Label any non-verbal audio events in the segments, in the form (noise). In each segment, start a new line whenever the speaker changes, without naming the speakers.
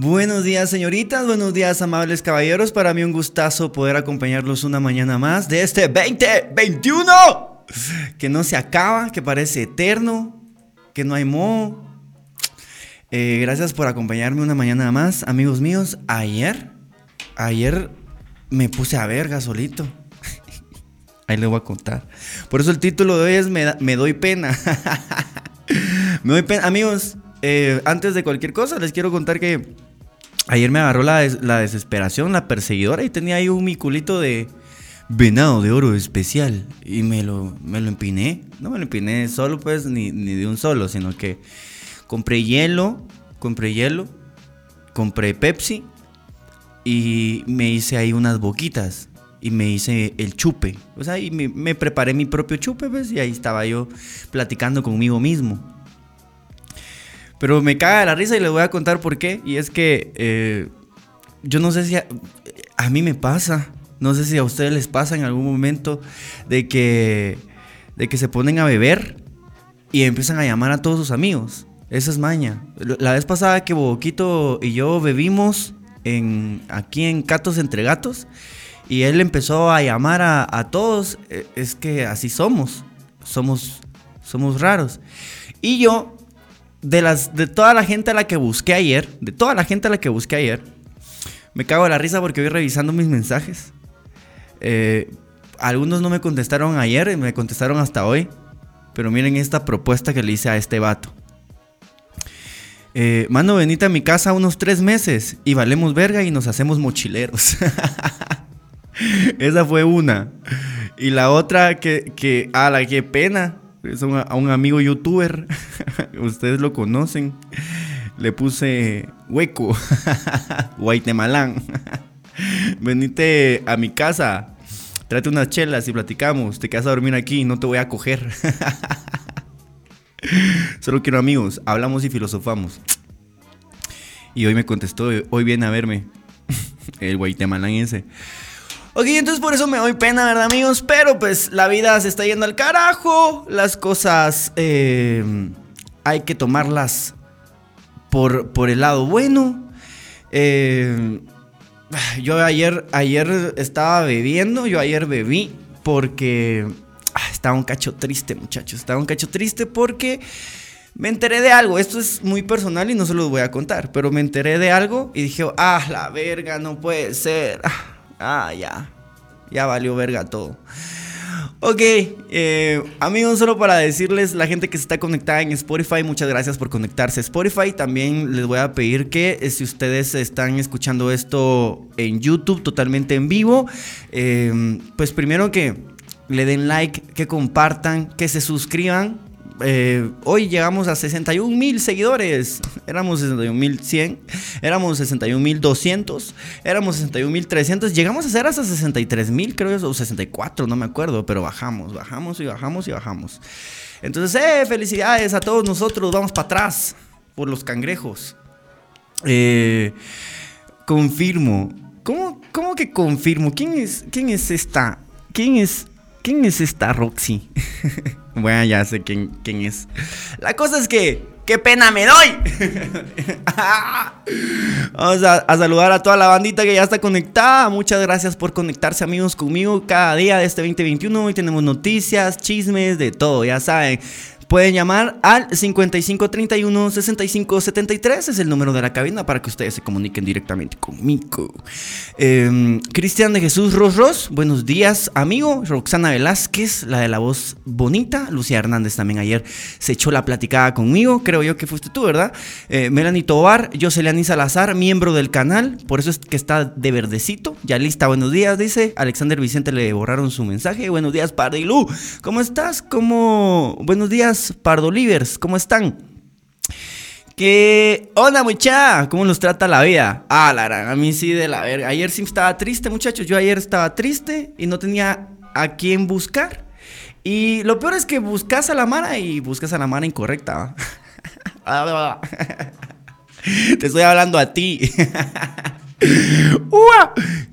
Buenos días señoritas, buenos días amables caballeros, para mí un gustazo poder acompañarlos una mañana más de este 2021, que no se acaba, que parece eterno, que no hay modo. Eh, gracias por acompañarme una mañana más, amigos míos. Ayer, ayer me puse a verga solito. (laughs) Ahí les voy a contar. Por eso el título de hoy es Me, doy pena. (laughs) me doy pena. Amigos, eh, antes de cualquier cosa, les quiero contar que ayer me agarró la, desesperación, la perseguidora, y tenía ahí un miculito de venado de oro especial. Y me lo, me lo empiné. No me lo empiné solo, pues, ni, ni de un solo, sino que compré hielo, compré hielo, compré Pepsi y me hice ahí unas boquitas y me hice el chupe. O sea, y me, preparé mi propio chupe, ¿ves? Y ahí estaba yo platicando conmigo mismo. Pero me caga la risa y les voy a contar por qué. Y es que eh, yo no sé si a, a, mí me pasa, no sé si a ustedes les pasa en algún momento de que, de que se ponen a beber y empiezan a llamar a todos sus amigos. Esa es maña. La vez pasada que Boquito y yo bebimos en, aquí en Catos Entre Gatos, y él empezó a llamar a, todos. E, es que así somos. Somos, somos raros. Y yo, de, las, de toda la gente a la que busqué ayer, de toda la gente a la que busqué ayer, me cago de la risa porque voy revisando mis mensajes. Eh, algunos no me contestaron ayer, me contestaron hasta hoy. Pero miren esta propuesta que le hice a este vato. Eh, mano, venite a mi casa unos tres meses y valemos verga y nos hacemos mochileros. (laughs) Esa fue una. Y la otra que, que a la que pena, es a un amigo youtuber, (laughs) ustedes lo conocen, le puse hueco, (laughs) Guaitemalán. (laughs) Venite a mi casa, tráete unas chelas y platicamos, te quedas a dormir aquí, no te voy a coger. Solo quiero amigos, hablamos y filosofamos. Y hoy me contestó, hoy viene a verme. El Guaitemalán ese. Ok, entonces por eso me doy pena, ¿verdad, amigos? Pero pues la vida se está yendo al carajo. Las cosas eh, hay que tomarlas por, por el lado bueno. Eh, yo ayer, ayer estaba bebiendo, yo ayer bebí porque ah, estaba un cacho triste, muchachos. Estaba un cacho triste porque me enteré de algo. Esto es muy personal y no se los voy a contar, pero me enteré de algo y dije, ah, la verga, no puede ser. Ah, Ah, ya. Ya valió verga todo. Ok, eh, amigos, solo para decirles, la gente que se está conectada en Spotify, muchas gracias por conectarse a Spotify. También les voy a pedir que eh, si ustedes están escuchando esto en YouTube totalmente en vivo, eh, pues primero que le den like, que compartan, que se suscriban eh, hoy llegamos a 61 mil seguidores. Éramos 61 mil 100, éramos 61 mil 200, éramos 61 mil 300. Llegamos a ser hasta 63 mil, creo, o 64, no me acuerdo, pero bajamos, bajamos y bajamos y bajamos. Entonces, eh, felicidades a todos nosotros. Vamos para atrás por los cangrejos. Eh, confirmo. ¿Cómo, ¿Cómo que confirmo? ¿Quién es, quién es esta? ¿Quién es ¿Quién es esta Roxy? (laughs) bueno, ya sé quién, quién es. La cosa es que ¡Qué pena me doy! (laughs) Vamos a, saludar a toda la bandita que ya está conectada. Muchas gracias por conectarse, amigos, conmigo cada día de este 2021. Hoy tenemos noticias, chismes, de todo, ya saben. Pueden llamar al 5531 6573, es el número de la cabina para que ustedes se comuniquen directamente conmigo. Em, Cristian de Jesús Ros buenos días, amigo. Roxana Velázquez, la de la voz bonita. Lucía Hernández también ayer se echó la platicada conmigo, creo yo que fuiste tú, ¿verdad? Eh, Melanie Tobar, Jocelyn Salazar, miembro del canal, por eso es que está de verdecito. Ya lista, buenos días, dice. Alexander Vicente le borraron su mensaje. Buenos días, Pardilú. ¿Cómo estás? ¿Cómo? Buenos días. Pardo Livers, ¿cómo están? ¿Qué onda, mucha? ¿Cómo nos trata la vida? Ah, la gran, a mí sí de la verga. Ayer sí estaba triste, muchachos. Yo ayer estaba triste y no tenía a quién buscar. Y lo peor es que buscas a la mara y buscas a la mara incorrecta. (laughs) (laughs) Te estoy hablando a ti. (laughs)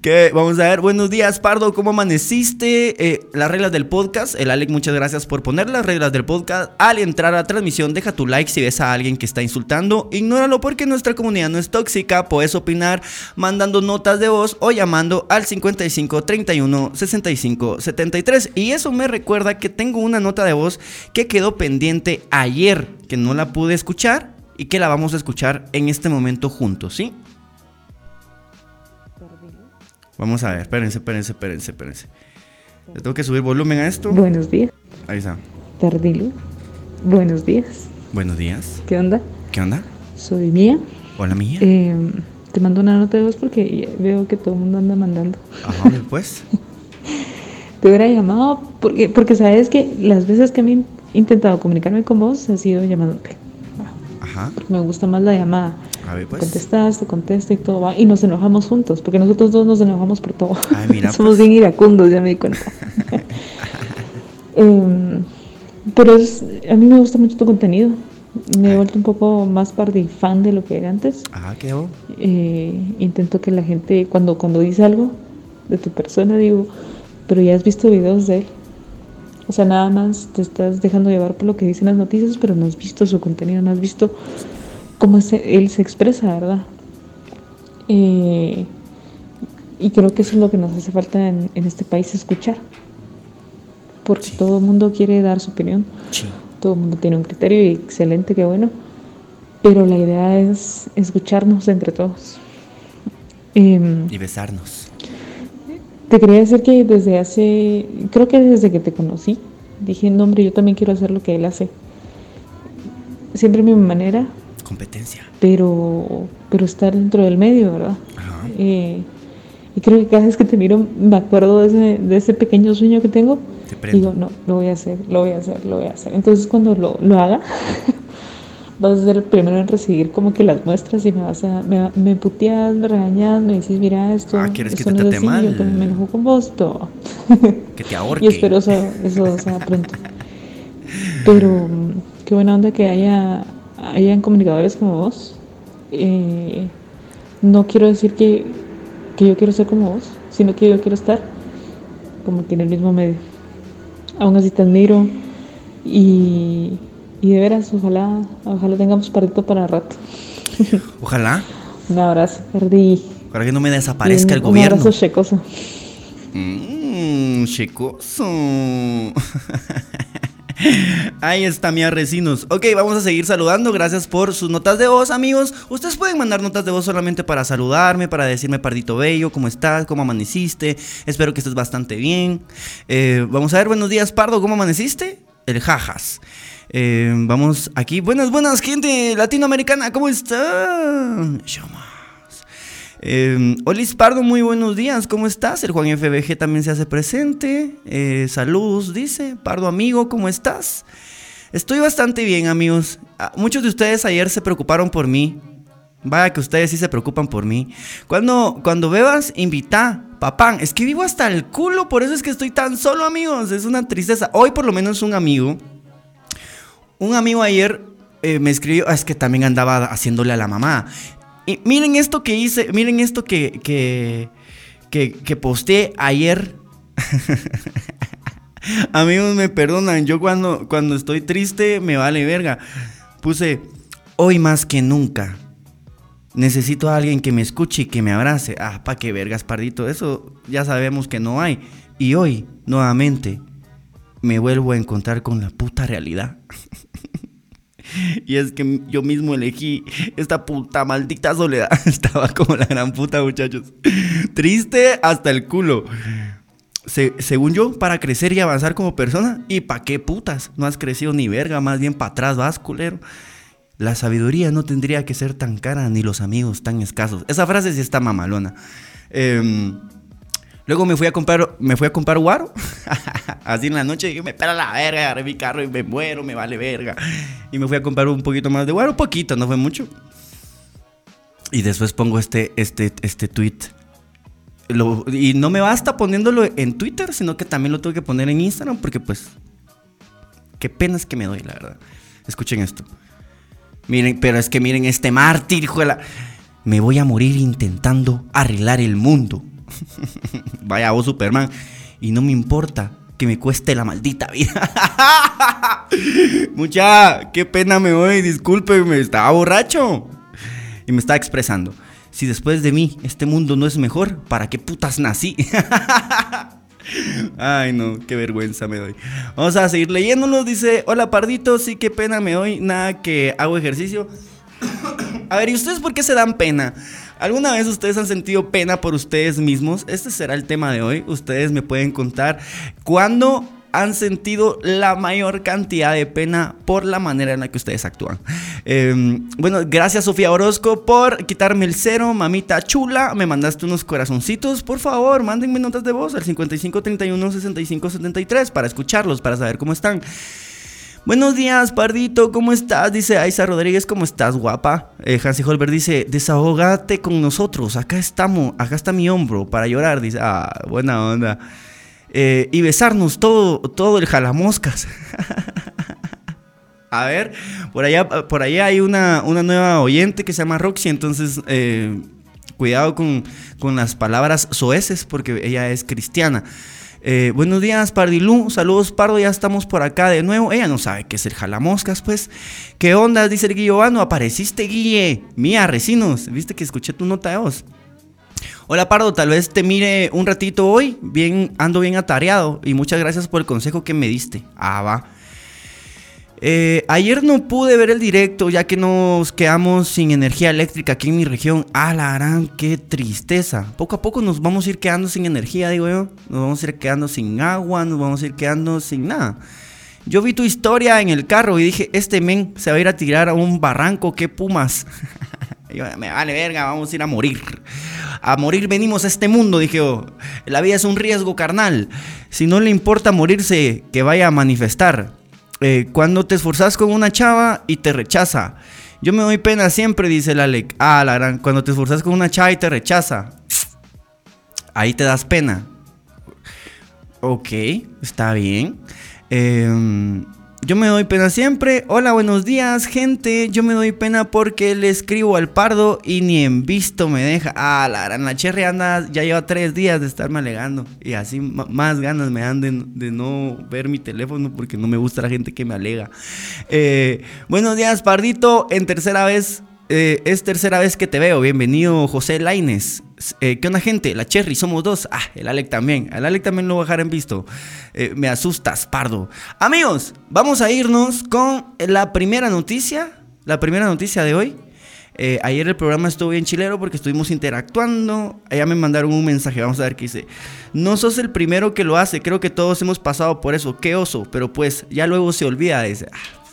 Que vamos a ver, buenos días, Pardo, ¿cómo amaneciste? Eh, las reglas del podcast, el Alec, muchas gracias por poner las reglas del podcast. Al entrar a la transmisión, deja tu like si ves a alguien que está insultando. Ignóralo porque nuestra comunidad no es tóxica. Puedes opinar mandando notas de voz o llamando al 55 31 65 73. Y eso me recuerda que tengo una nota de voz que quedó pendiente ayer, que no la pude escuchar y que la vamos a escuchar en este momento juntos, ¿sí? Vamos a ver, espérense, espérense, espérense, espérense. Le tengo que subir volumen a esto.
Buenos días.
Ahí está.
Tardilo. Buenos días.
Buenos días.
¿Qué onda?
¿Qué onda?
Soy Mía.
Hola, Mía.
Eh, te mando una nota de voz porque veo que todo el mundo anda mandando.
Ajá, (laughs) pues.
te hubiera llamado porque, porque sabes que las veces que me he intentado comunicarme con vos ha sido llamándote.
Ajá.
Porque me gusta más la llamada.
A ver, pues.
Contestas, te contesta y todo va. Y nos enojamos juntos, porque nosotros dos nos enojamos por todo.
Ay, mira, (laughs)
Somos
pues.
bien iracundos, ya me di cuenta. (laughs) Em, pero es- a mí me gusta mucho tu contenido. Me he vuelto un poco más party fan de lo que era antes.
Ajá, ¿qué hago?
Eh, intento que la gente, cuando, cuando dice algo de tu persona, digo, pero ya has visto videos de él. O sea, nada más te estás dejando llevar por lo que dicen las noticias, pero no has visto su contenido, no has visto cómo se- él se expresa, ¿verdad? Eh, y creo que eso es lo que nos hace falta en, en este país, escuchar. Porque
Sí.
todo el mundo quiere dar su opinión,
Sí.
todo el mundo tiene un criterio y excelente, qué bueno. Pero la idea es escucharnos entre todos. Em,
Y besarnos.
Te quería decir que desde hace, creo que desde que te conocí, dije, no hombre, yo también quiero hacer lo que él hace. Siempre mi manera,
Competencia.
pero, pero estar dentro del medio, ¿verdad?
Ajá.
Eh, y creo que cada vez que te miro me acuerdo de ese, de ese pequeño sueño que tengo.
Te.
Digo, no, lo voy a hacer, lo voy a hacer, lo voy a hacer. Entonces cuando lo, lo haga, vas a ser el primero en recibir como que las muestras y me vas a, me, me puteas, me regañas, me dices, mira esto,
Ah, ¿quieres que
esto
te
no es
trate
así,
mal?
yo también me enojo con vos, todo.
Que te (laughs) ahorque.
y espero eso, eso sea pronto. Pero qué buena onda que haya, hayan comunicadores como vos. Eh, no quiero decir que, que yo quiero ser como vos, sino que yo quiero estar como que en el mismo medio. Aún así te admiro y, y de veras, ojalá, ojalá tengamos partito para rato. (laughs)
Ojalá.
Un abrazo, perdí.
Para que no me desaparezca el
un
gobierno.
abrazo checoso.
Mmm, chicoso. (laughs) Ahí está mi arrecinos. Ok, vamos a seguir saludando. Gracias por sus notas de voz, amigos. Ustedes pueden mandar notas de voz solamente para saludarme, para decirme, Pardito Bello, ¿cómo estás? ¿Cómo amaneciste? Espero que estés bastante bien. Eh, vamos a ver, buenos días, Pardo, ¿cómo amaneciste? El jajas. Eh, vamos aquí. Buenas, buenas, gente latinoamericana, ¿cómo están? Eh, Olis Pardo, muy buenos días, ¿cómo estás? El Juan FBG también se hace presente. Eh, saludos, dice. Pardo, amigo, ¿cómo estás? Estoy bastante bien, amigos. Ah, Muchos de ustedes ayer se preocuparon por mí. Vaya que ustedes sí se preocupan por mí. Cuando, cuando bebas, invita. Papán, es que vivo hasta el culo, por eso es que estoy tan solo, amigos. Es una tristeza. Hoy por lo menos un amigo. Un amigo ayer eh, me escribió, ah, es que también andaba haciéndole a la mamá. Y miren esto que hice, miren esto que, que, que, que posté ayer. (laughs) Amigos, me perdonan, yo cuando, cuando estoy triste me vale verga. Puse, hoy más que nunca. Necesito a alguien que me escuche y que me abrace. Ah, pa' qué vergas, pardito. Eso ya sabemos que no hay. Y hoy, nuevamente, me vuelvo a encontrar con la puta realidad. (laughs) Y es que yo mismo elegí esta puta maldita soledad. (laughs) Estaba como la gran puta, muchachos. Triste hasta el culo. Se- según yo, para crecer y avanzar como persona. ¿Y pa' qué putas? No has crecido ni verga, más bien para atrás vas, culero. La sabiduría no tendría que ser tan cara ni los amigos tan escasos. Esa frase sí está mamalona. Em, luego me fui a comprar, me fui a comprar guaro. (laughs) Así en la noche dije, me pela la verga, agarré mi carro y me muero, me vale verga. Y me fui a comprar un poquito más de guaro, poquito, no fue mucho. Y después pongo este, este, este tweet. Y no me basta poniéndolo en Twitter, sino que también lo tengo que poner en Instagram porque pues... Qué penas que me doy, la verdad. Escuchen esto. Miren, pero es que miren este mártir, hijo de la... me voy a morir intentando arreglar el mundo. (laughs) Vaya vos, Superman. Y no me importa que me cueste la maldita vida. (laughs) Mucha, qué pena me voy, discúlpeme, estaba borracho. Y me estaba expresando. Si después de mí este mundo no es mejor, ¿para qué putas nací? (laughs) Ay, no, qué vergüenza me doy. Vamos a seguir leyéndolo. Dice, hola Pardito, sí, qué pena me doy. Nada que hago ejercicio. (coughs) a ver, ¿y ustedes por qué se dan pena? ¿Alguna vez ustedes han sentido pena por ustedes mismos? Este será el tema de hoy. Ustedes me pueden contar cuándo han sentido la mayor cantidad de pena por la manera en la que ustedes actúan. Em, bueno, gracias Sofía Orozco por quitarme el cero, mamita chula. Me mandaste unos corazoncitos. Por favor, mándenme notas de voz al 5531 6573 para escucharlos, para saber cómo están. Buenos días, Pardito, ¿cómo estás? Dice Aiza Rodríguez, ¿cómo estás, guapa? Eh, Hansi Holber dice, desahogate con nosotros, acá estamos, acá está mi hombro para llorar. Dice, ah, buena onda. Eh, y besarnos todo, todo el jalamoscas. (laughs) A ver, por allá, por allá hay una, una, nueva oyente que se llama Roxy, entonces eh, cuidado con, con, las palabras soeces porque ella es cristiana. Eh, buenos días, Pardilú. Saludos, Pardo. Ya estamos por acá de nuevo. Ella no sabe qué es el jalamoscas, pues. ¿Qué onda? Dice el Guillovano. Apareciste, Guille. Mía, recinos. Viste que escuché tu nota de voz. Hola Pardo, tal vez te mire un ratito hoy, bien, ando bien atareado y muchas gracias por el consejo que me diste. Ah, va. Eh, ayer no pude ver el directo ya que nos quedamos sin energía eléctrica aquí en mi región. Ah, qué tristeza. Poco a poco nos vamos a ir quedando sin energía, digo yo. Nos vamos a ir quedando sin agua, nos vamos a ir quedando sin nada. Yo vi tu historia en el carro y dije, este men se va a ir a tirar a un barranco, qué pumas. (laughs) me vale verga, vamos a ir a morir. A morir venimos a este mundo, dije yo. La vida es un riesgo carnal. Si no le importa morirse, que vaya a manifestar. Eh, cuando te esforzas con una chava y te rechaza. Yo me doy pena siempre, dice el Alec. Ah, la gran. Cuando te esforzas con una chava y te rechaza. Ahí te das pena. Ok, está bien. Eh, yo me doy pena siempre. Hola, buenos días, gente. Yo me doy pena porque le escribo al pardo y ni en visto me deja. Ah, la gran, la anda, ya lleva tres días de estarme alegando. Y así más ganas me dan de, no ver mi teléfono porque no me gusta la gente que me alega. Eh, buenos días, pardito. En tercera vez eh, es tercera vez que te veo. Bienvenido, José Laines. Eh, ¿Qué onda, gente? La Cherry, somos dos. Ah, el Alec también. El Alec también lo en visto. Eh, me asustas, pardo. Amigos, vamos a irnos con la primera noticia. La primera noticia de hoy. ayer el programa estuvo bien chilero porque estuvimos interactuando. Allá me mandaron un mensaje. Vamos a ver qué dice. No sos el primero que lo hace. Creo que todos hemos pasado por eso. Qué oso. Pero pues ya luego se olvida. Dice. Ah,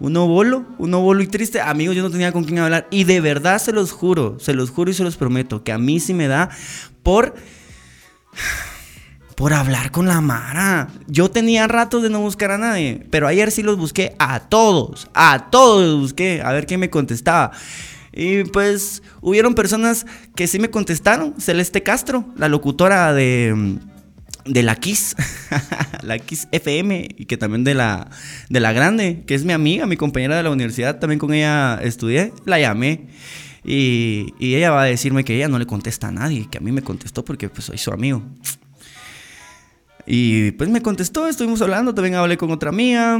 uno bolo, uno bolo y triste. Amigos, yo no tenía con quién hablar. Y de verdad se los juro, se los juro y se los prometo, que a mí sí me da por... Por hablar con la Mara. Yo tenía ratos de no buscar a nadie, pero ayer sí los busqué a todos, a todos los busqué, a ver quién me contestaba. Y pues hubieron personas que sí me contestaron. Celeste Castro, la locutora de de la Kiss, (laughs) la Kiss FM, y que también de la, de la grande, que es mi amiga, mi compañera de la universidad, también con ella estudié, la llamé. Y, y, ella va a decirme que ella no le contesta a nadie, que a mí me contestó porque pues soy su amigo. Y pues me contestó, estuvimos hablando, también hablé con otra amiga,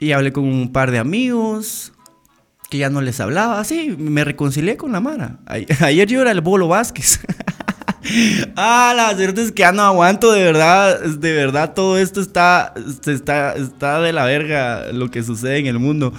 y hablé con un par de amigos, que ya no les hablaba, así, me reconcilié con la Mara. (laughs) Ayer yo era el Bolo Vázquez. (laughs) (laughs) ah, la cierta es que ya no aguanto, de verdad, de verdad todo esto está, está, está de la verga lo que sucede en el mundo.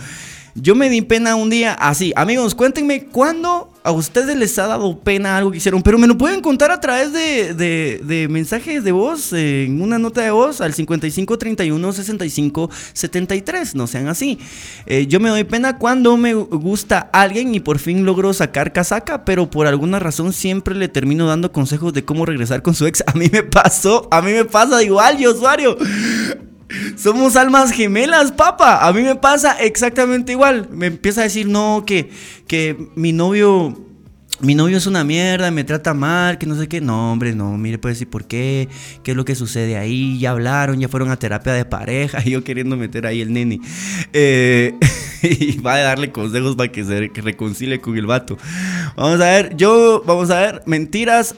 Yo me di pena un día así. Amigos, cuéntenme cuándo a ustedes les ha dado pena algo que hicieron. Pero me lo pueden contar a través de, de, mensajes de voz, en una nota de voz al 55 31 65 73. No sean así. Eh, yo me doy pena cuando me gusta alguien y por fin logro sacar casaca, pero por alguna razón siempre le termino dando consejos de cómo regresar con su ex. (laughs) A mí me pasó, a mí me pasa igual, yo usuario. Somos almas gemelas, papa. A mí me pasa exactamente igual. Me empieza a decir, no, que, que mi novio mi novio es una mierda, me trata mal, que no sé qué. No, hombre, no, mire, pues decir por qué, qué es lo que sucede ahí. Ya hablaron, ya fueron a terapia de pareja, y (laughs) yo queriendo meter ahí el nene. Eh, (laughs) y va a darle consejos para que se reconcilie con el vato. Vamos a ver, yo, vamos a ver, mentiras.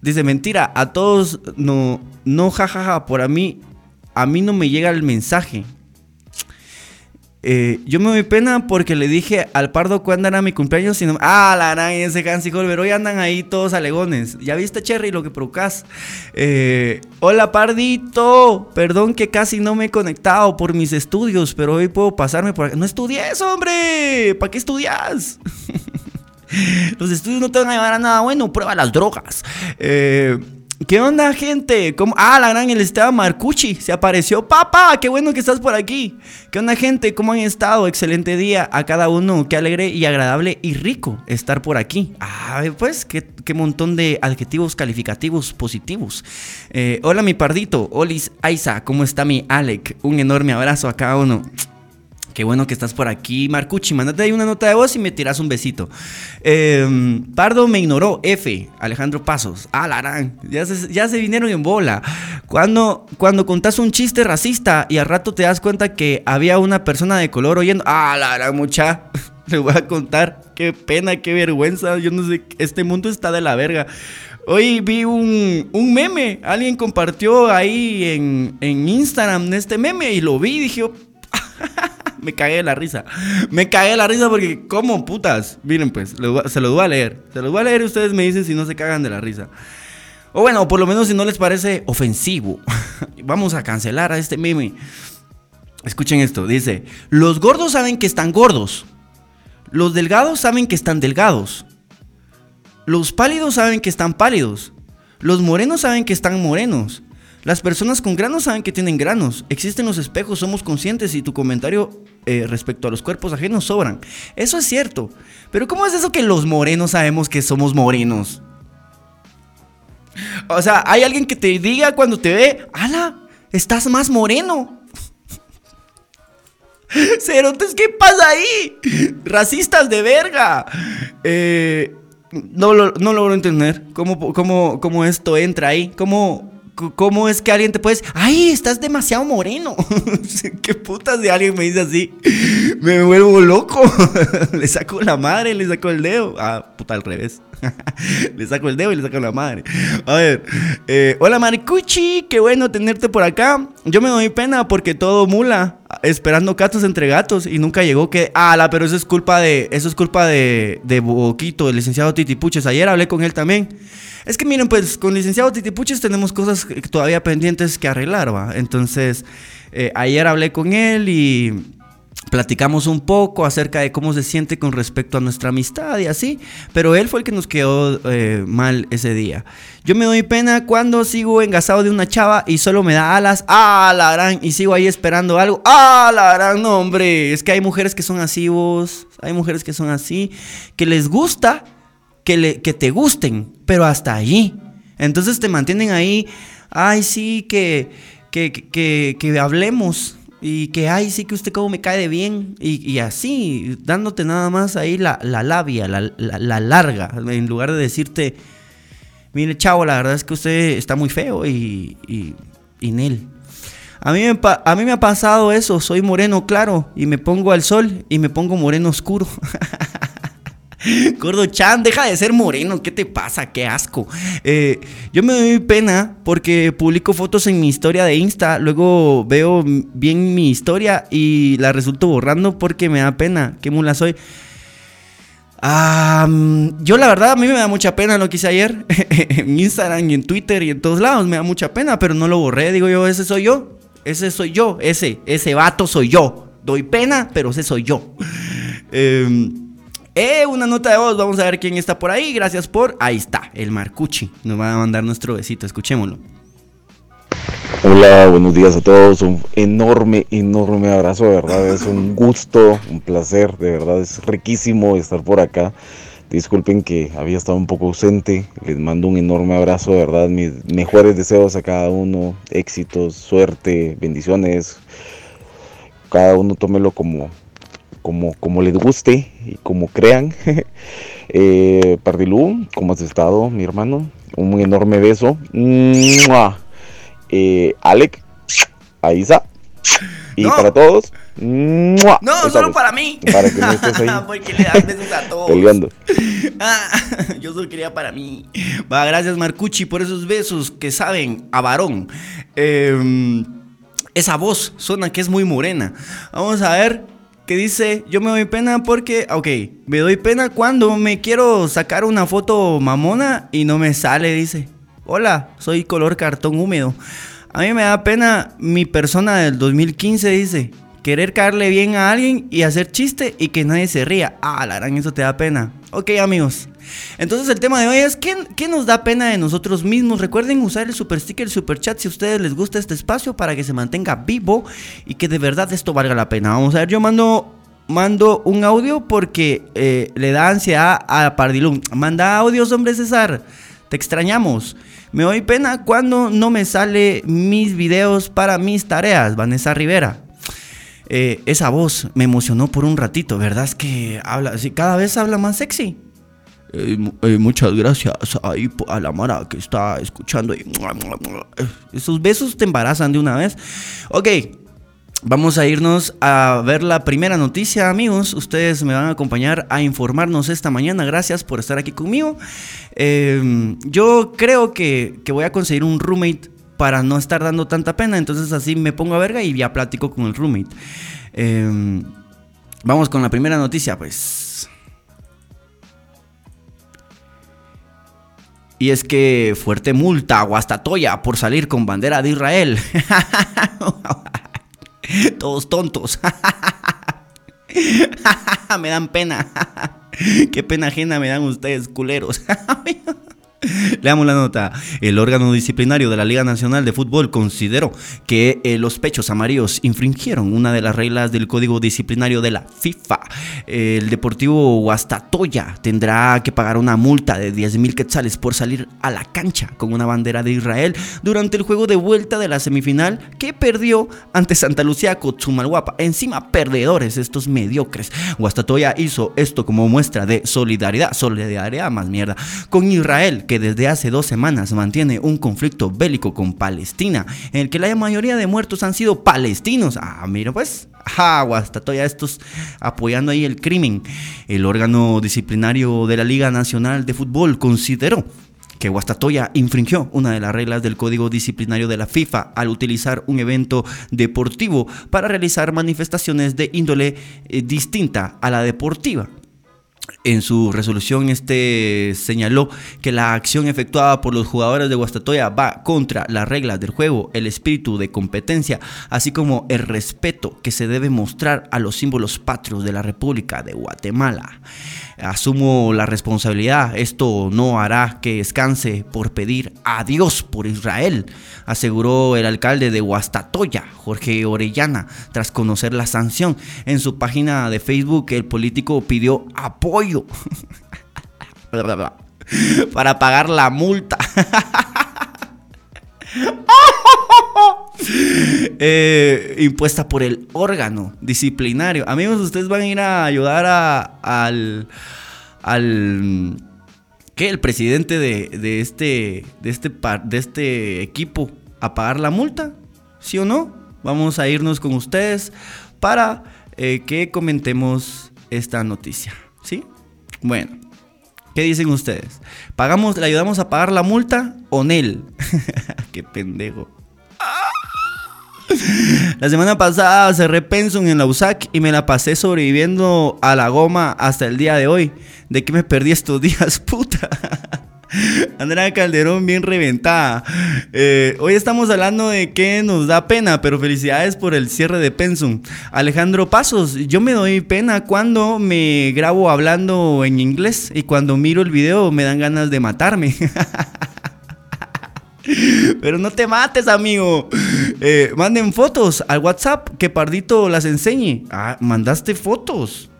Dice, mentira, a todos no, no, jajaja, por a mí, a mí no me llega el mensaje. Eh, yo me doy pena porque le dije al pardo cuándo era mi cumpleaños y. Ah, la gran ese Hansi Holber. Hoy andan ahí todos alegones. ¿Ya viste, Cherry, lo que provocas? Eh, hola, pardito. Perdón que casi no me he conectado por mis estudios, pero hoy puedo pasarme por... No estudies, hombre. ¿Para qué estudias? (laughs) Los estudios no te van a llevar a nada bueno. Prueba las drogas. Eh... ¿Qué onda, gente? ¿Cómo? Ah, la gran el Esteban Marcucci se apareció. Papá, qué bueno que estás por aquí. ¿Qué onda, gente? ¿Cómo han estado? Excelente día a cada uno. Qué alegre y agradable y rico estar por aquí. Ah, pues, qué, montón de adjetivos calificativos positivos. Eh, hola, mi pardito. Olis Aiza, ¿cómo está mi Alec? Un enorme abrazo a cada uno. Qué bueno que estás por aquí, Marcucci. Mándate ahí una nota de voz y me tiras un besito. Em, Pardo me ignoró. F. Alejandro Pasos. Ah, larán. Ya se, ya se vinieron en bola. Cuando, cuando contás un chiste racista y al rato te das cuenta que había una persona de color oyendo. Ah, larán, mucha. (laughs) Le voy a contar. Qué pena, qué vergüenza. Yo no sé. Este mundo está de la verga. Hoy vi un, un, meme, alguien compartió ahí en, en Instagram este meme y lo vi y dije, me cagué de la risa. Me cagué de la risa porque, ¿cómo putas? Miren, pues, se los voy a leer. Se los voy a leer y ustedes me dicen si no se cagan de la risa. O bueno, por lo menos si no les parece ofensivo. (laughs) Vamos a cancelar a este meme. Escuchen esto, dice, los gordos saben que están gordos. Los delgados saben que están delgados. Los pálidos saben que están pálidos. Los morenos saben que están morenos. Las personas con granos saben que tienen granos. Existen los espejos, somos conscientes y tu comentario eh, respecto a los cuerpos ajenos sobran. Eso es cierto. Pero ¿cómo es eso que los morenos sabemos que somos morenos? O sea, hay alguien que te diga cuando te ve, ¡Hala! Estás más moreno. (laughs) Cerotes, ¿qué pasa ahí? Racistas de verga. Eh, no, no logro entender cómo, cómo, cómo esto entra ahí. ¿Cómo, ¿Cómo es que alguien te puede ay, estás demasiado moreno? (laughs) ¿Qué putas de alguien me dice así? Me vuelvo loco. (laughs) le saco la madre, le saco el dedo. Ah, puta, al revés. (laughs) le saco el dedo y le saco la madre. A ver, eh, hola Maricuchi, qué bueno tenerte por acá. Yo me doy pena porque todo mula, esperando gatos entre gatos y nunca llegó que, ala, pero eso es culpa de, eso es culpa de, de Boquito, el licenciado Titipuches. Ayer hablé con él también. Es que miren, pues con licenciado Titipuches tenemos cosas todavía pendientes que arreglar, ¿va? Entonces, eh, ayer hablé con él y platicamos un poco acerca de cómo se siente con respecto a nuestra amistad y así, pero él fue el que nos quedó eh, mal ese día. Yo me doy pena cuando sigo engasado de una chava y solo me da alas, ah, la gran, y sigo ahí esperando algo, ah, la gran, no, hombre, es que hay mujeres que son así, vos, hay mujeres que son así, que les gusta que, te gusten, pero hasta allí. Entonces te mantienen ahí, ay, sí, que, que, que, hablemos y que, ay, sí, que usted como me cae de bien y, así, dándote nada más ahí la, labia, la, larga, en lugar de decirte, mire, chavo, la verdad es que usted está muy feo y, y, y Nel. A mí, me, a mí me ha pasado eso, soy moreno claro y me pongo al sol y me pongo moreno oscuro. (laughs) (laughs) Gordo Chan, deja de ser moreno, ¿qué te pasa? Qué asco. Eh, yo me doy pena porque publico fotos en mi historia de Insta, luego veo bien mi historia y la resulto borrando porque me da pena. ¿Qué mula soy? yo la verdad a mí me da mucha pena lo que hice ayer (laughs) en Instagram y en Twitter y en todos lados, me da mucha pena, pero no lo borré, digo yo, ese soy yo, ese soy yo, ese, ese vato soy yo. Doy pena, pero ese soy yo. (laughs) Eh, eh, una nota de voz, vamos a ver quién está por ahí. Gracias por. Ahí está, el Marcucci. Nos va a mandar nuestro besito, escuchémoslo.
Hola, buenos días a todos. Un enorme, enorme abrazo, de verdad. Es un gusto, un placer, de verdad. Es riquísimo estar por acá. Disculpen que había estado un poco ausente. Les mando un enorme abrazo, de verdad. Mis mejores deseos a cada uno. Éxitos, suerte, bendiciones. Cada uno tómelo como, como, como les guste y como crean. (laughs) eh, Pardilú, ¿cómo has estado, mi hermano? Un enorme beso. Eh, Alec, Aiza. Y para todos,
No, solo para mí.
Para que no estés ahí. (laughs)
Porque le das besos a todos.
Peleando.
Ah, (laughs) yo solo quería para mí. Va, gracias Marcucci por esos besos que saben a varón. Em, esa voz suena que es muy morena. Vamos a ver qué dice. Yo me doy pena porque, ok, me doy pena cuando me quiero sacar una foto mamona y no me sale, dice. Hola, soy color cartón húmedo. A mí me da pena mi persona del 2015, dice. Querer caerle bien a alguien y hacer chiste y que nadie se ría. Ah, la gran, eso te da pena. Ok, amigos. Entonces el tema de hoy es ¿qué, ¿qué, nos da pena de nosotros mismos? Recuerden usar el super sticker, el super chat si a ustedes les gusta este espacio para que se mantenga vivo y que de verdad esto valga la pena. Vamos a ver, yo mando mando un audio porque eh, le da ansiedad a Pardilum. Manda audios, hombre César. Te extrañamos. Me doy pena cuando no me sale mis videos para mis tareas. Vanessa Rivera. Eh, esa voz me emocionó por un ratito, ¿verdad? Es que habla, cada vez habla más sexy. Eh, eh, muchas gracias ahí a la Mara que está escuchando. Esos besos te embarazan de una vez. Ok, Vamos a irnos a ver la primera noticia, amigos. Ustedes me van a acompañar a informarnos esta mañana. Gracias por estar aquí conmigo. yo creo que, que voy a conseguir un roommate para no estar dando tanta pena. Entonces así me pongo a verga y ya platico con el roommate. Em, vamos con la primera noticia, pues. Y es que fuerte multa a Guastatoya por salir con bandera de Israel. (laughs) Todos tontos. (laughs) me dan pena. (laughs) Qué pena ajena me dan ustedes, culeros. (laughs) Leamos la nota. El órgano disciplinario de la Liga Nacional de Fútbol consideró que eh, los pechos amarillos infringieron una de las reglas del código disciplinario de la FIFA. El Deportivo Guastatoya tendrá que pagar una multa de 10 mil quetzales por salir a la cancha con una bandera de Israel durante el juego de vuelta de la semifinal que perdió ante Santa Lucía Cotzumalguapa. Encima, perdedores estos mediocres. Guastatoya hizo esto como muestra de solidaridad, solidaridad más mierda, con Israel que desde hace dos semanas mantiene un conflicto bélico con Palestina, en el que la mayoría de muertos han sido palestinos. Ah, mira pues, agua, hasta todavía estos apoyando ahí el crimen. El órgano disciplinario de la Liga Nacional de Fútbol consideró que Guastatoya infringió una de las reglas del código disciplinario de la FIFA al utilizar un evento deportivo para realizar manifestaciones de índole eh, distinta a la deportiva. En su resolución este señaló que la acción efectuada por los jugadores de Guastatoya va contra las reglas del juego, el espíritu de competencia, así como el respeto que se debe mostrar a los símbolos patrios de la República de Guatemala. Asumo la responsabilidad, esto no hará que descanse por pedir a Dios por Israel, aseguró el alcalde de Guastatoya, Jorge Orellana, tras conocer la sanción. En su página de Facebook el político pidió apoyo (laughs) para pagar la multa. (laughs) Eh, impuesta por el órgano disciplinario. Amigos, ustedes van a ir a ayudar a, al, al ¿qué? El presidente de, este, de, este, de este equipo a pagar la multa, ¿sí o no? Vamos a irnos con ustedes para eh, que comentemos esta noticia. Bueno, ¿qué dicen ustedes? ¿Pagamos, le ayudamos a pagar la multa o Nel? (laughs) Qué pendejo. La semana pasada cerré Pensum en la USAC y me la pasé sobreviviendo a la goma hasta el día de hoy. ¿De qué me perdí estos (laughs) días, puta? (laughs) Andrea Calderón bien reventada. Eh, hoy estamos hablando de qué nos da pena, pero felicidades por el cierre de Pensum. Alejandro Pasos, yo me doy pena cuando me grabo hablando en inglés y cuando miro el video me dan ganas de matarme. (laughs) Pero no te mates, amigo. Eh, manden fotos al WhatsApp que Pardito las enseñe. Ah, mandaste fotos.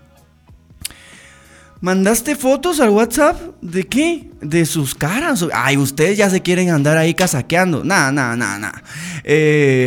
¿Mandaste fotos al WhatsApp? ¿De qué? De sus caras. Ay, ustedes ya se quieren andar ahí casaqueando. Nada, nada, nada, nada.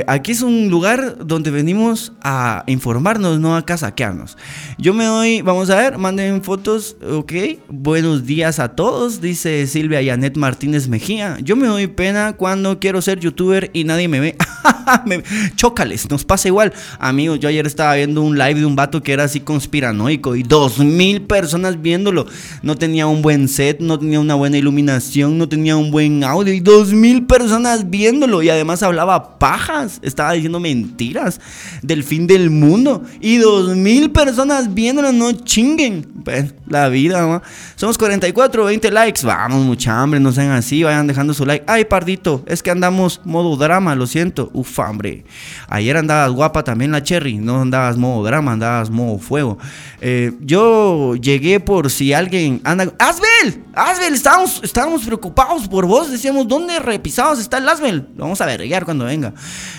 aquí es un lugar donde venimos a informarnos, no a casaquearnos. Yo me doy, vamos a ver, manden fotos, ok. Buenos días a todos, dice Silvia Yanet Martínez Mejía. Yo me doy pena cuando quiero ser youtuber y nadie me ve. (laughs) me, chócales, nos pasa igual. Amigos, yo ayer estaba viendo un live de un vato que era así conspiranoico y dos mil personas viéndolo. No tenía un buen set, no tenía una buena iluminación, no tenía un buen audio y dos mil personas viéndolo y además hablaba pajas, estaba diciendo mentiras del fin del mundo y dos mil personas viéndolo, no chinguen. la vida, Somos 44, 20 likes, vamos, mucha hambre, no sean así, vayan dejando su like. Ay, pardito, es que andamos modo drama, lo siento. Uf, hombre. Ayer andabas guapa también la Cherry, no andabas modo drama, andabas modo fuego. Eh, yo llegué por si alguien anda. ¡Asbel! ¡Asbel! Estábamos, preocupados por vos. Decíamos, ¿dónde repisados está el Asbel? Vamos a verguear cuando venga.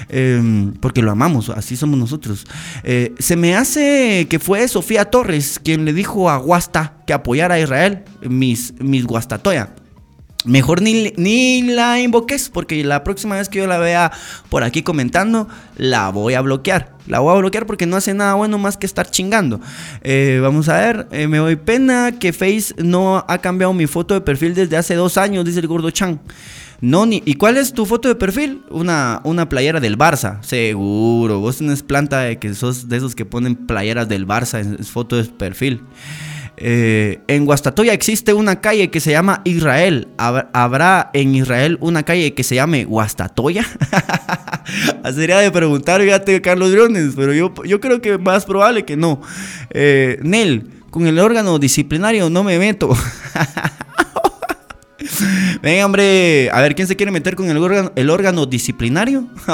Em, porque lo amamos, así somos nosotros. Eh, se me hace que fue Sofía Torres quien le dijo a Guasta que apoyara a Israel, mis, mis Guastatoya. Mejor ni, ni, la invoques porque la próxima vez que yo la vea por aquí comentando, la voy a bloquear. La voy a bloquear porque no hace nada bueno más que estar chingando. Eh, vamos a ver, eh, me doy pena que Face no ha cambiado mi foto de perfil desde hace dos años, dice el gordo Chan. No, ni, ¿y cuál es tu foto de perfil? Una, una playera del Barça, seguro. Vos tenés planta de que sos de esos que ponen playeras del Barça en foto de perfil. Eh, en Guastatoya existe una calle que se llama Israel. ¿Habrá en Israel una calle que se llame Guastatoya? (laughs) Sería de preguntar, fíjate, Carlos Briones, pero yo, yo creo que más probable que no. Eh, Nel, con el órgano disciplinario no me meto. (laughs) Venga, hombre, a ver, ¿quién se quiere meter con el órgano, el órgano disciplinario? (laughs)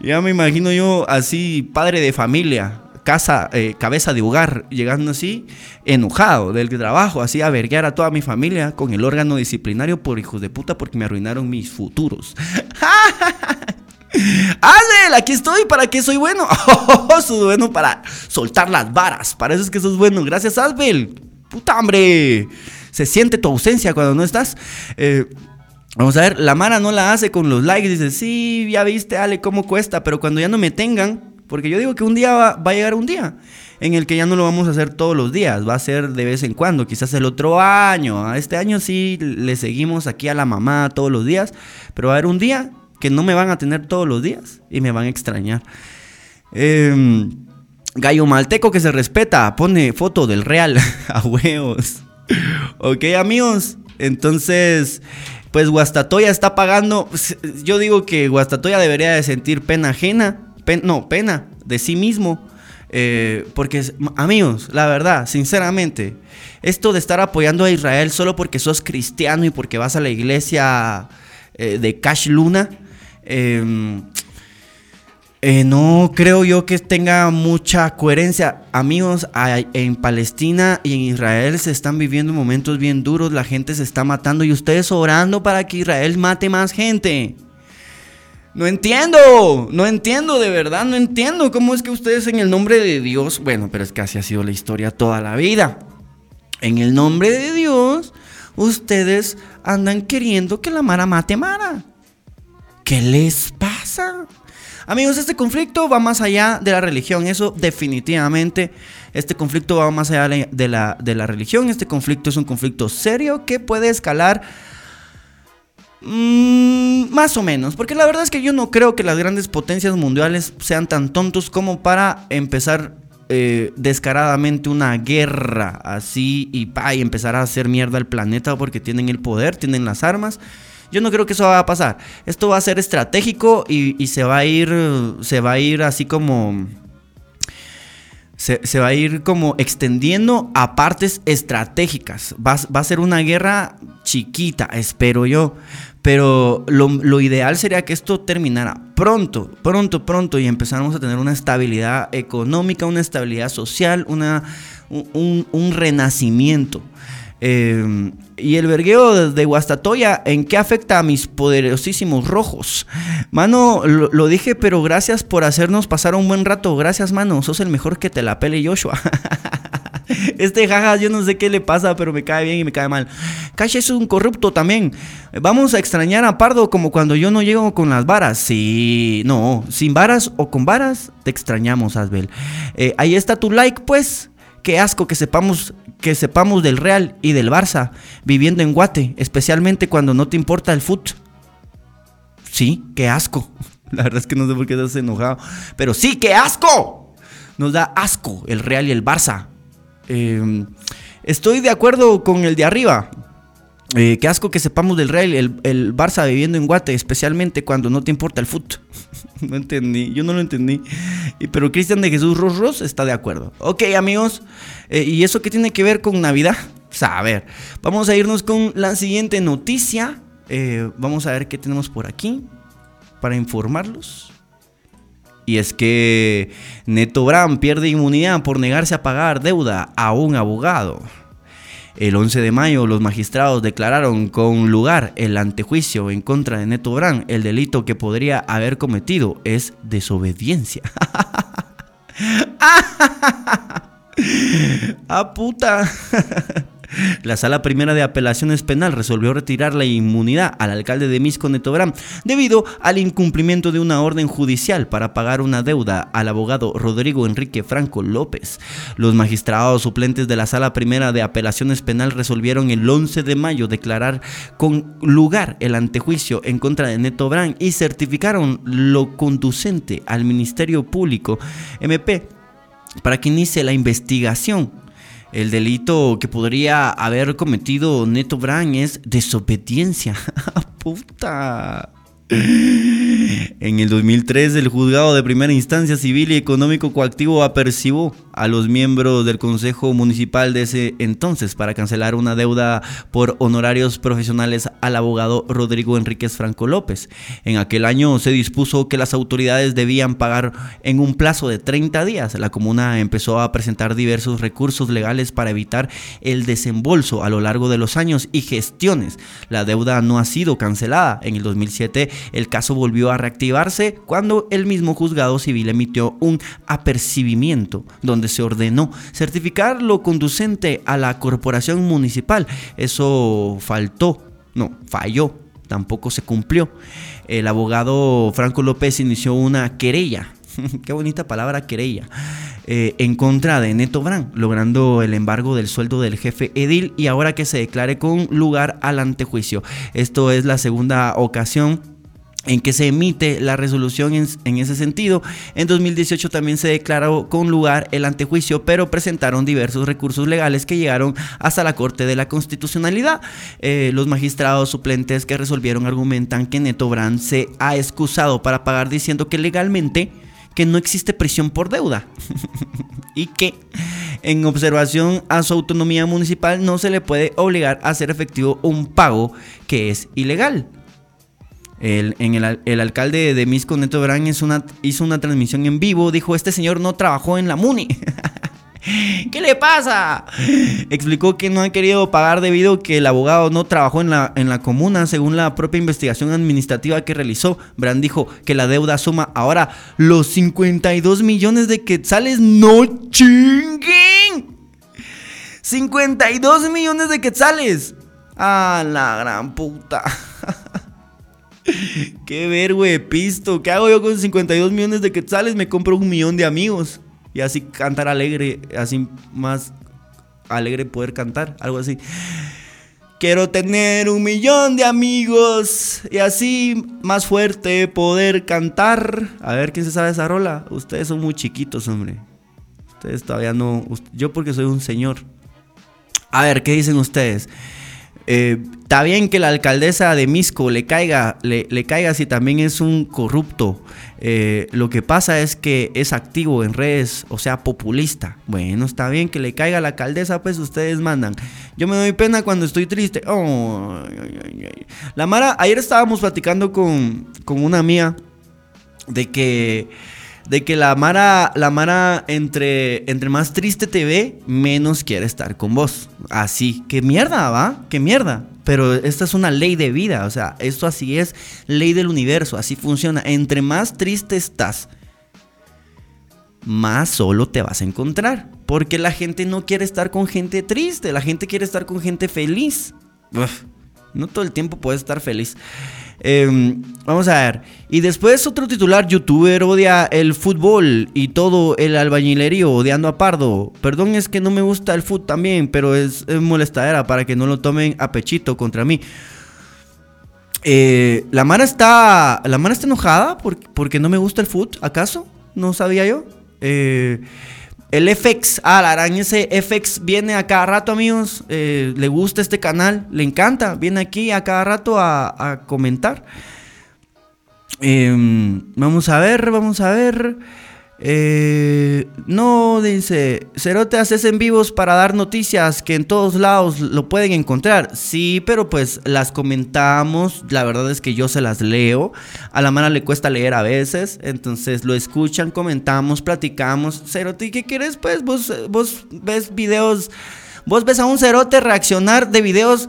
ya me imagino yo así, padre de familia, casa, eh, cabeza de hogar, llegando así, enojado del trabajo, así a verguear a toda mi familia con el órgano disciplinario por hijos de puta porque me arruinaron mis futuros. (laughs) ¡Adel! Aquí estoy, ¿para qué soy bueno? (laughs) soy bueno para soltar las varas, para eso es que sos bueno. Gracias, Asbel. Puta hambre. Se siente tu ausencia cuando no estás. Eh, Vamos a ver, la Mara no la hace con los likes. Dice, sí, ya viste, Ale, cómo cuesta. Pero cuando ya no me tengan, porque yo digo que un día va, a llegar un día en el que ya no lo vamos a hacer todos los días, va a ser de vez en cuando, quizás el otro año. Este año sí le seguimos aquí a la mamá todos los días, pero va a haber un día que no me van a tener todos los días y me van a extrañar. Em, gallo Malteco que se respeta, pone foto del Real (laughs) a huevos. ok, amigos, entonces pues Guastatoya está pagando. Yo digo que Guastatoya debería de sentir pena ajena no, pena de sí mismo. Eh, porque, amigos, la verdad, sinceramente, esto de estar apoyando a Israel solo porque sos cristiano y porque vas a la iglesia eh, de Cash Luna, em, eh, no creo yo que tenga mucha coherencia. Amigos, en Palestina y en Israel se están viviendo momentos bien duros, la gente se está matando y ustedes orando para que Israel mate más gente. No entiendo, no entiendo, de verdad, no entiendo cómo es que ustedes en el nombre de Dios, bueno, pero es que así ha sido la historia toda la vida. En el nombre de Dios, ustedes andan queriendo que la Mara mate Mara. ¿Qué les pasa? Amigos, este conflicto va más allá de la religión, eso definitivamente, este conflicto va más allá de la, de la religión, este conflicto es un conflicto serio que puede escalar Mm, más o menos, porque la verdad es que yo no creo que las grandes potencias mundiales sean tan tontos como para empezar eh, descaradamente una guerra así y, pa, y empezar a hacer mierda al planeta porque tienen el poder, tienen las armas. Yo no creo que eso va a pasar. Esto va a ser estratégico y, se va a ir, se va a ir así como se, va a ir como extendiendo a partes estratégicas. Va, va, a ser una guerra chiquita, espero yo. Pero lo, ideal sería que esto terminara pronto, pronto, pronto y empezáramos a tener una estabilidad económica, una estabilidad social, una, un, renacimiento. Eh, y el vergueo de Guastatoya, ¿en qué afecta a mis poderosísimos rojos? Mano, lo, dije, pero gracias por hacernos pasar un buen rato. Gracias, mano. Sos el mejor que te la pele Joshua. (laughs) (laughs) Este jaja, yo no sé qué le pasa, pero me cae bien y me cae mal. Cash es un corrupto también. Vamos a extrañar a Pardo como cuando yo no llego con las varas. Sí, no, sin varas o con varas, te extrañamos, Asbel. Eh, ahí está tu like, pues. Qué asco que sepamos, que sepamos del Real y del Barça viviendo en Guate, especialmente cuando no te importa el foot. Sí, qué asco. (laughs) La verdad es que no sé por qué estás enojado. Pero sí, qué asco. Nos da asco el Real y el Barça. Em, estoy de acuerdo con el de arriba. Eh, qué asco que sepamos del Real, el, Barça viviendo en Guate, especialmente cuando no te importa el fútbol. (laughs) no entendí, yo no lo entendí. Pero Cristian de Jesús Ros está de acuerdo. Ok, amigos, eh, ¿y eso qué tiene que ver con Navidad? O (laughs) a ver, vamos a irnos con la siguiente noticia. Eh, vamos a ver qué tenemos por aquí para informarlos. Y es que Neto Brand pierde inmunidad por negarse a pagar deuda a un abogado. El 11 de mayo los magistrados declararon con lugar el antejuicio en contra de Neto Brand. El delito que podría haber cometido es desobediencia. (laughs) ¡Ah, puta! La Sala Primera de Apelaciones Penal resolvió retirar la inmunidad al alcalde de Misco Netobrán debido al incumplimiento de una orden judicial para pagar una deuda al abogado Rodrigo Enrique Franco López. Los magistrados suplentes de la Sala Primera de Apelaciones Penal resolvieron el 11 de mayo declarar con lugar el antejuicio en contra de Neto Brand y certificaron lo conducente al Ministerio Público MP para que inicie la investigación el delito que podría haber cometido Neto Brand es desobediencia. (laughs) ¡Puta! En el 2003, el juzgado de primera instancia civil y económico coactivo apercibió a los miembros del Consejo Municipal de ese entonces para cancelar una deuda por honorarios profesionales al abogado Rodrigo Enríquez Franco López. En aquel año se dispuso que las autoridades debían pagar en un plazo de 30 días. La comuna empezó a presentar diversos recursos legales para evitar el desembolso a lo largo de los años y gestiones. La deuda no ha sido cancelada. En el 2007 el caso volvió a reactivarse cuando el mismo juzgado civil emitió un apercibimiento donde se ordenó certificar lo conducente a la corporación municipal. Eso faltó, no, falló, tampoco se cumplió. El abogado Franco López inició una querella, (laughs) qué bonita palabra querella, eh, en contra de Neto Brand, logrando el embargo del sueldo del jefe Edil y ahora que se declare con lugar al antejuicio. Esto es la segunda ocasión en que se emite la resolución en, ese sentido. En 2018 también se declaró con lugar el antejuicio, pero presentaron diversos recursos legales que llegaron hasta la Corte de la Constitucionalidad. Eh, los magistrados suplentes que resolvieron argumentan que Neto Brand se ha excusado para pagar diciendo que legalmente que no existe prisión por deuda (laughs) y que en observación a su autonomía municipal no se le puede obligar a hacer efectivo un pago que es ilegal. El, en el, alcalde de Misco, Neto Brand, hizo una, transmisión en vivo. Dijo, este señor no trabajó en la MUNI. (laughs) ¿Qué le pasa? Explicó que no ha querido pagar debido a que el abogado no trabajó en la, en la comuna, según la propia investigación administrativa que realizó. Brand dijo que la deuda suma ahora los 52 millones de quetzales. ¡No chinguen! 52 millones de quetzales. ¡A la gran puta! (laughs) Qué ver, güey, pisto. ¿Qué hago yo con 52 millones de quetzales? Me compro un millón de amigos. Y así cantar alegre, así más alegre poder cantar, algo así. Quiero tener un millón de amigos y así más fuerte poder cantar. A ver quién se sabe esa rola. Ustedes son muy chiquitos, hombre. Ustedes todavía no. Yo porque soy un señor. A ver, ¿qué dicen ustedes? Eh, está bien que la alcaldesa de Misco le caiga, le, caiga si también es un corrupto. Eh, lo que pasa es que es activo en redes, o sea, populista. Bueno, está bien que le caiga a la alcaldesa, pues ustedes mandan. Yo me doy pena cuando estoy triste. Oh, la Mara, ayer estábamos platicando con, con una mía de que de que la Mara, la Mara entre, entre más triste te ve, menos quiere estar con vos. Así, qué mierda, ¿va? Qué mierda. Pero esta es una ley de vida, o sea, esto así es, ley del universo, así funciona. Entre más triste estás, más solo te vas a encontrar. Porque la gente no quiere estar con gente triste, la gente quiere estar con gente feliz. no todo el tiempo puedes estar feliz. Em, vamos a ver. Y después otro titular, youtuber odia el fútbol y todo el albañilerío odiando a Pardo. Perdón, es que no me gusta el fútbol también, pero es, molestadera para que no lo tomen a pechito contra mí. Eh, la Mara está. La Mara está enojada porque, no me gusta el fútbol, ¿acaso? No sabía yo. Eh, el FX, ah, la araña ese FX viene a cada rato, amigos. Eh, le gusta este canal, le encanta. Viene aquí a cada rato a, comentar. Em, vamos a ver, vamos a ver. Eh, no, dice, Cerote haces en vivos para dar noticias que en todos lados lo pueden encontrar. Sí, pero pues las comentamos, la verdad es que yo se las leo. A la mano le cuesta leer a veces, entonces lo escuchan, comentamos, platicamos. Cerote, ¿qué quieres? Pues vos, vos ves videos, vos ves a un Cerote reaccionar de videos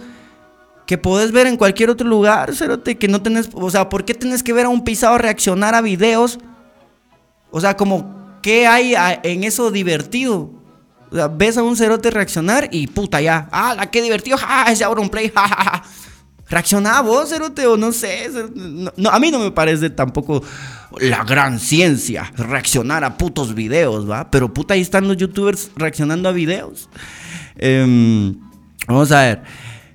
que podés ver en cualquier otro lugar, Cerote, que no tenés, o sea, ¿por qué tenés que ver a un pisado reaccionar a videos? O sea, como, ¿qué hay en eso divertido? O sea, ves a un cerote reaccionar y puta ya. ¡Ah, qué divertido! (laughs) ¡Ja, ese play! (laughs) ¡Ja, ja, ja! Reacciona vos, cerote, o no sé. No, a mí no me parece tampoco la gran ciencia reaccionar a putos videos, ¿va? Pero puta, ahí están los youtubers reaccionando a videos. Em, vamos a ver.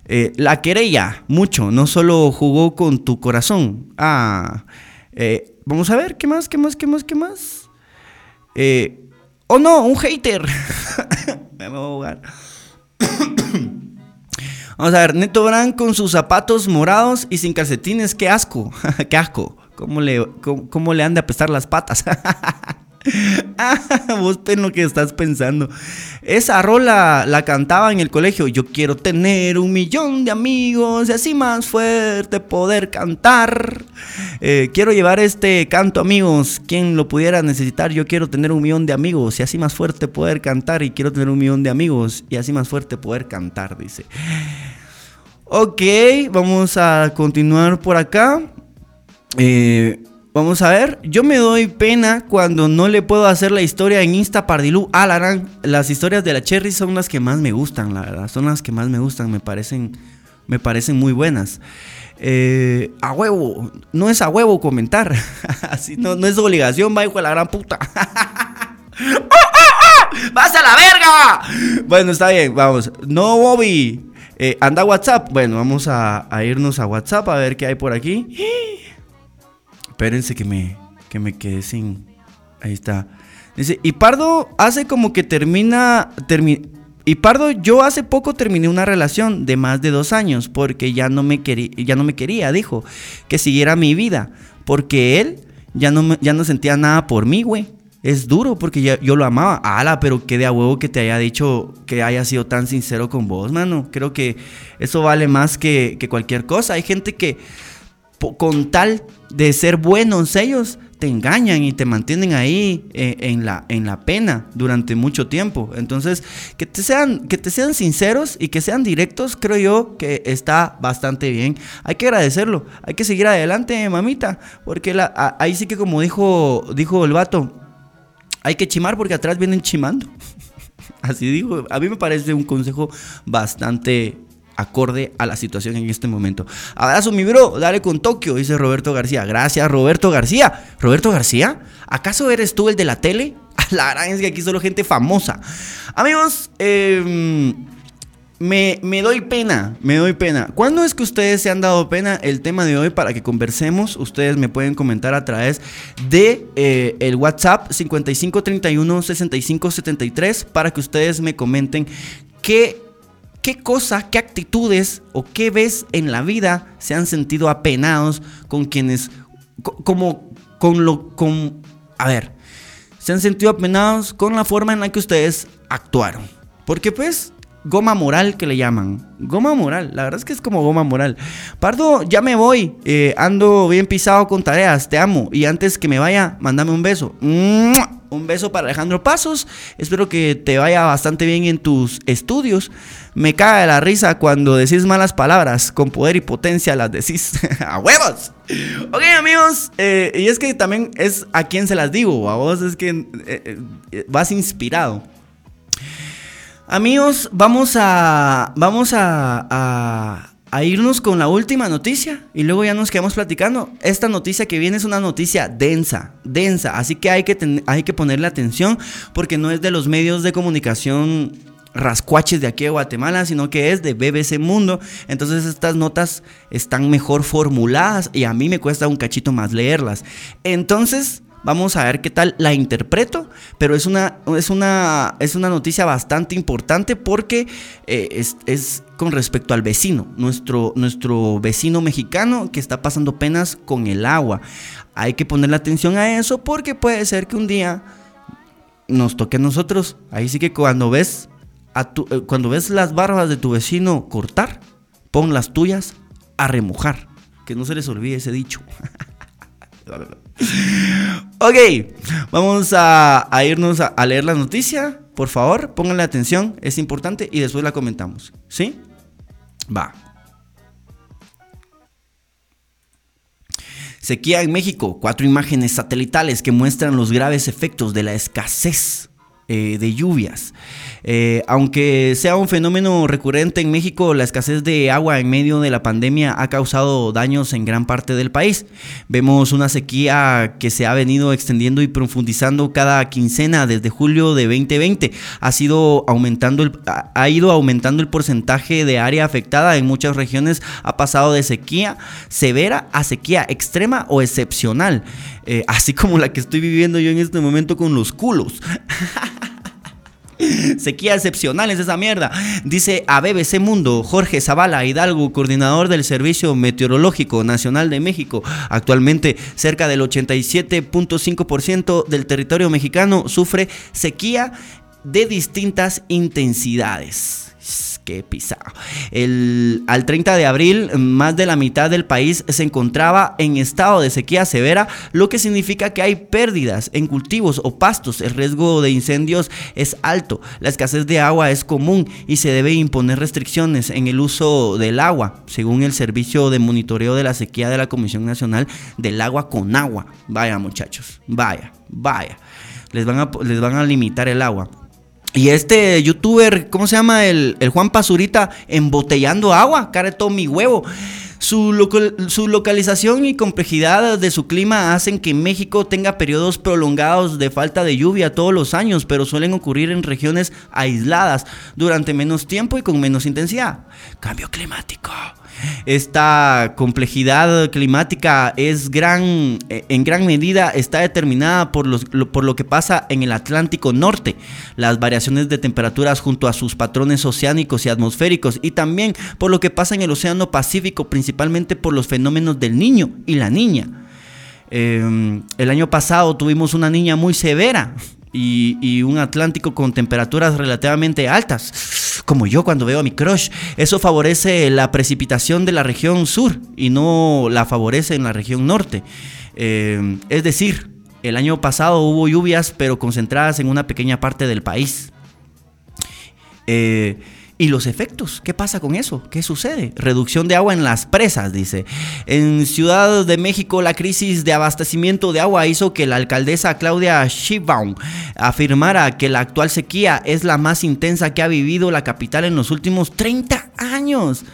Eh, la querella, mucho, no solo jugó con tu corazón. Ah, eh, Vamos a ver, ¿qué más? ¿Qué más? ¿Qué más? ¿Qué más? Eh, oh no, un hater. (laughs) Me voy a ahogar. (coughs) Vamos a ver, Neto Brand con sus zapatos morados y sin calcetines, qué asco, (laughs) qué asco. ¿Cómo le, cómo le han de apestar las patas? (laughs) (laughs) Ah, vos pen lo que estás pensando. Esa rola la cantaba en el colegio. Yo quiero tener un millón de amigos y así más fuerte poder cantar. Eh, quiero llevar este canto, amigos. Quien lo pudiera necesitar, yo quiero tener un millón de amigos y así más fuerte poder cantar. Y quiero tener un millón de amigos y así más fuerte poder cantar, dice. Ok, vamos a continuar por acá. Eh, Vamos a ver, yo me doy pena cuando no le puedo hacer la historia en Insta Pardilú. Ah, la las historias de la Cherry son las que más me gustan, la verdad. Son las que más me gustan, me parecen, me parecen muy buenas. Eh, a huevo, no es a huevo comentar. (laughs) Así no, no es obligación, va hijo de la gran puta. (laughs) ¡Vas a la verga! Bueno, está bien, vamos. No, Bobby. Eh, anda WhatsApp. Bueno, vamos a, a irnos a WhatsApp a ver qué hay por aquí. Espérense que me, que me quedé sin. Ahí está. Dice, y Pardo hace como que termina. y Pardo, yo hace poco terminé una relación de más de dos años porque ya no me, quería, ya no me quería, dijo. Que siguiera mi vida. Porque él ya no, ya no sentía nada por mí, güey. Es duro porque ya, yo lo amaba. Ala, pero qué de a huevo que te haya dicho que haya sido tan sincero con vos, mano. Creo que eso vale más que cualquier cosa. Hay gente que con tal de ser buenos ellos, te engañan y te mantienen ahí eh, en, la, en la pena durante mucho tiempo. Entonces, que te, sean, que te sean sinceros y que sean directos, creo yo que está bastante bien. Hay que agradecerlo, hay que seguir adelante, mamita, porque la, ahí sí que como dijo, dijo el vato, hay que chimar porque atrás vienen chimando. (laughs) Así dijo, a mí me parece un consejo bastante acorde a la situación en este momento. Abrazo, mi bro, dale con Tokio, dice Roberto García. Gracias, Roberto García. ¿Roberto García? ¿Acaso eres tú el de la tele? (laughs) La verdad es que aquí solo gente famosa. Amigos, em, me, doy pena, me doy pena. ¿Cuándo es que ustedes se han dado pena el tema de hoy para que conversemos? Ustedes me pueden comentar a través de eh, el WhatsApp 5531 6573 para que ustedes me comenten qué ¿Qué cosa, qué actitudes o qué ves en la vida se han sentido apenados con quienes, como, con lo, con, a ver, se han sentido apenados con la forma en la que ustedes actuaron? Porque pues goma moral que le llaman. Goma moral, la verdad es que es como goma moral. Pardo, ya me voy. Eh, ando bien pisado con tareas, te amo. Y antes que me vaya, mándame un beso. Un beso para Alejandro Pasos. Espero que te vaya bastante bien en tus estudios. Me caga la risa cuando decís malas palabras. Con poder y potencia las decís. (laughs) ¡A huevos! Ok, amigos. Eh, y es que también es a quien se las digo. A vos es que eh, vas inspirado. Amigos, vamos a. Vamos a, irnos con la última noticia y luego ya nos quedamos platicando. Esta noticia que viene es una noticia densa, densa, así que hay que, hay que ponerle atención porque no es de los medios de comunicación rascuaches de aquí de Guatemala, sino que es de BBC Mundo. Entonces estas notas están mejor formuladas y a mí me cuesta un cachito más leerlas. Entonces, Vamos a ver qué tal la interpreto, pero es una, es una, es una noticia bastante importante porque eh, es, con respecto al vecino, nuestro, nuestro vecino mexicano que está pasando penas con el agua. Hay que ponerle atención a eso porque puede ser que un día nos toque a nosotros. Ahí sí que cuando ves, eh, cuando ves las barbas de tu vecino cortar, pon las tuyas a remojar. Que no se les olvide ese dicho. (laughs) (laughs) ok, vamos a, irnos a, leer la noticia. Por favor, pónganle atención, es importante y después la comentamos. ¿Sí? Va. Sequía en México, cuatro imágenes satelitales que muestran los graves efectos de la escasez eh, de lluvias. Eh, aunque sea un fenómeno recurrente en México, la escasez de agua en medio de la pandemia ha causado daños en gran parte del país. Vemos una sequía que se ha venido extendiendo y profundizando cada quincena desde julio de 2020. Ha, sido aumentando el, ha ido aumentando el porcentaje de área afectada en muchas regiones. Ha pasado de sequía severa a sequía extrema o excepcional. Eh, así como la que estoy viviendo yo en este momento con los culos. (laughs) Sequía excepcional es esa mierda. Dice a BBC Mundo Jorge Zavala Hidalgo, coordinador del Servicio Meteorológico Nacional de México. Actualmente, cerca del 87.5% del territorio mexicano sufre sequía de distintas intensidades. Qué pisado. El, al 30 de abril, más de la mitad del país se encontraba en estado de sequía severa, lo que significa que hay pérdidas en cultivos o pastos. El riesgo de incendios es alto. La escasez de agua es común y se debe imponer restricciones en el uso del agua, según el Servicio de Monitoreo de la Sequía de la Comisión Nacional del Agua con Agua. Vaya, muchachos, vaya, vaya. Les van a, les van a limitar el agua. Y este youtuber, ¿cómo se llama? El, Juan Pazurita embotellando agua, todo mi huevo. Su, su, localización y complejidad de su clima hacen que México tenga periodos prolongados de falta de lluvia todos los años, pero suelen ocurrir en regiones aisladas durante menos tiempo y con menos intensidad. Cambio climático. Esta complejidad climática es gran, eh, en gran medida está determinada por, los, por lo que pasa en el Atlántico Norte, las variaciones de temperaturas junto a sus patrones oceánicos y atmosféricos y también por lo que pasa en el Océano Pacífico, principalmente por los fenómenos del niño y la niña. Em, el año pasado tuvimos una niña muy severa y, un Atlántico con temperaturas relativamente altas, como yo cuando veo a mi crush. Eso favorece la precipitación de la región sur y no la favorece en la región norte. Eh, es decir, el año pasado hubo lluvias, pero concentradas en una pequeña parte del país. Eh, ¿Y los efectos? ¿Qué pasa con eso? ¿Qué sucede? Reducción de agua en las presas, dice. En Ciudad de México, la crisis de abastecimiento de agua hizo que la alcaldesa Claudia Sheinbaum afirmara que la actual sequía es la más intensa que ha vivido la capital en los últimos 30 años.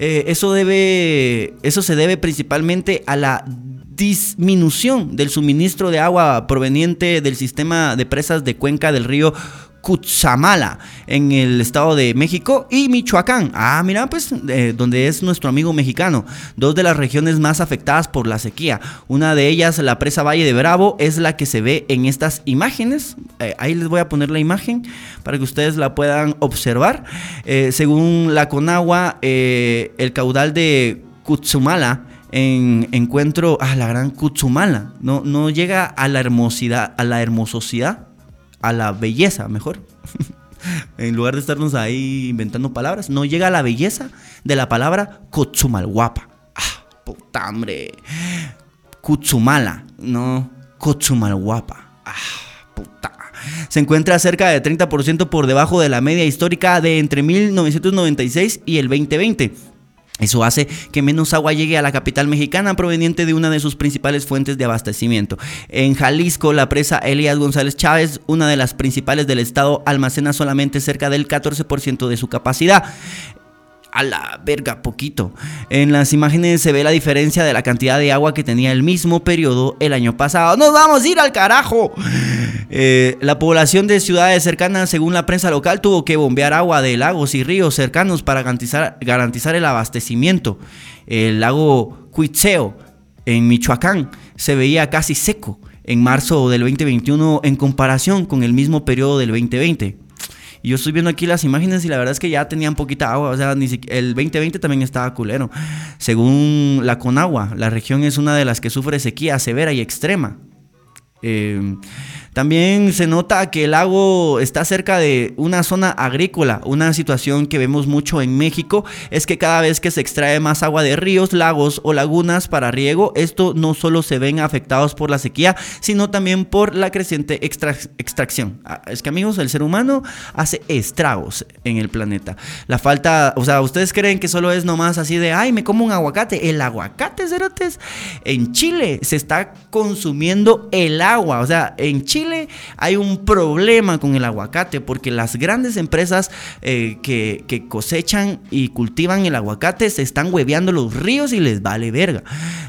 Eh, eso, debe, eso se debe principalmente a la disminución del suministro de agua proveniente del sistema de presas de cuenca del río Cutzamala, en el Estado de México, y Michoacán. Ah, mira, pues, eh, donde es nuestro amigo mexicano. Dos de las regiones más afectadas por la sequía. Una de ellas, la presa Valle de Bravo, es la que se ve en estas imágenes. Eh, ahí les voy a poner la imagen para que ustedes la puedan observar. Eh, según la Conagua, el caudal de Cutzamala en encuentro a la gran Cutzumala. No, no llega a la hermosidad, a la hermososidad a la belleza, mejor. (laughs) En lugar de estarnos ahí inventando palabras, no llega la belleza de la palabra Kotsumalguapa. Ah, puta hambre. Kutsumala, no Kotsumalguapa. Ah, puta. Se encuentra cerca de 30% por debajo de la media histórica de entre 1996 y el 2020. Eso hace que menos agua llegue a la capital mexicana proveniente de una de sus principales fuentes de abastecimiento. En Jalisco, la presa Elías González Chávez, una de las principales del estado, almacena solamente cerca del 14% de su capacidad a la verga, poquito. En las imágenes se ve la diferencia de la cantidad de agua que tenía el mismo periodo el año pasado. ¡Nos vamos a ir al carajo! Eh, la población de ciudades cercanas, según la prensa local, tuvo que bombear agua de lagos y ríos cercanos para garantizar, el abastecimiento. El lago Cuitzeo, en Michoacán, se veía casi seco en marzo del 2021 en comparación con el mismo periodo del 2020. Y yo estoy viendo aquí las imágenes y la verdad es que ya tenían poquita agua. O sea, el 2020 también estaba culero. Según la Conagua, la región es una de las que sufre sequía severa y extrema. Eh, también se nota que el lago está cerca de una zona agrícola. Una situación que vemos mucho en México es que cada vez que se extrae más agua de ríos, lagos o lagunas para riego, esto no solo se ven afectados por la sequía, sino también por la creciente extracción. Ah, es que amigos, el ser humano hace estragos en el planeta. La falta, o sea, ustedes creen que solo es nomás así de, ay, me como un aguacate. El aguacate, cerotes, en Chile se está consumiendo el agua. O sea, en Chile hay un problema con el aguacate porque las grandes empresas eh, que, cosechan y cultivan el aguacate se están hueveando los ríos y les vale verga.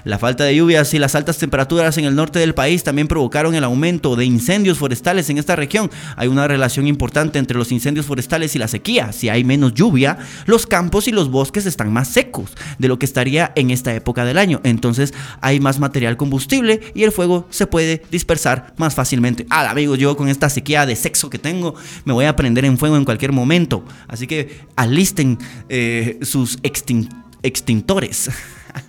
La falta de lluvias y las altas temperaturas en el norte del país también provocaron el aumento de incendios forestales en esta región. Hay una relación importante entre los incendios forestales y la sequía. Si hay menos lluvia, los campos y los bosques están más secos de lo que estaría en esta época del año. Entonces hay más material combustible y el fuego se puede dispersar más fácilmente ah, amigos, yo con esta sequía de sexo que tengo, me voy a prender en fuego en cualquier momento. Así que alisten eh, sus extintores. (laughs)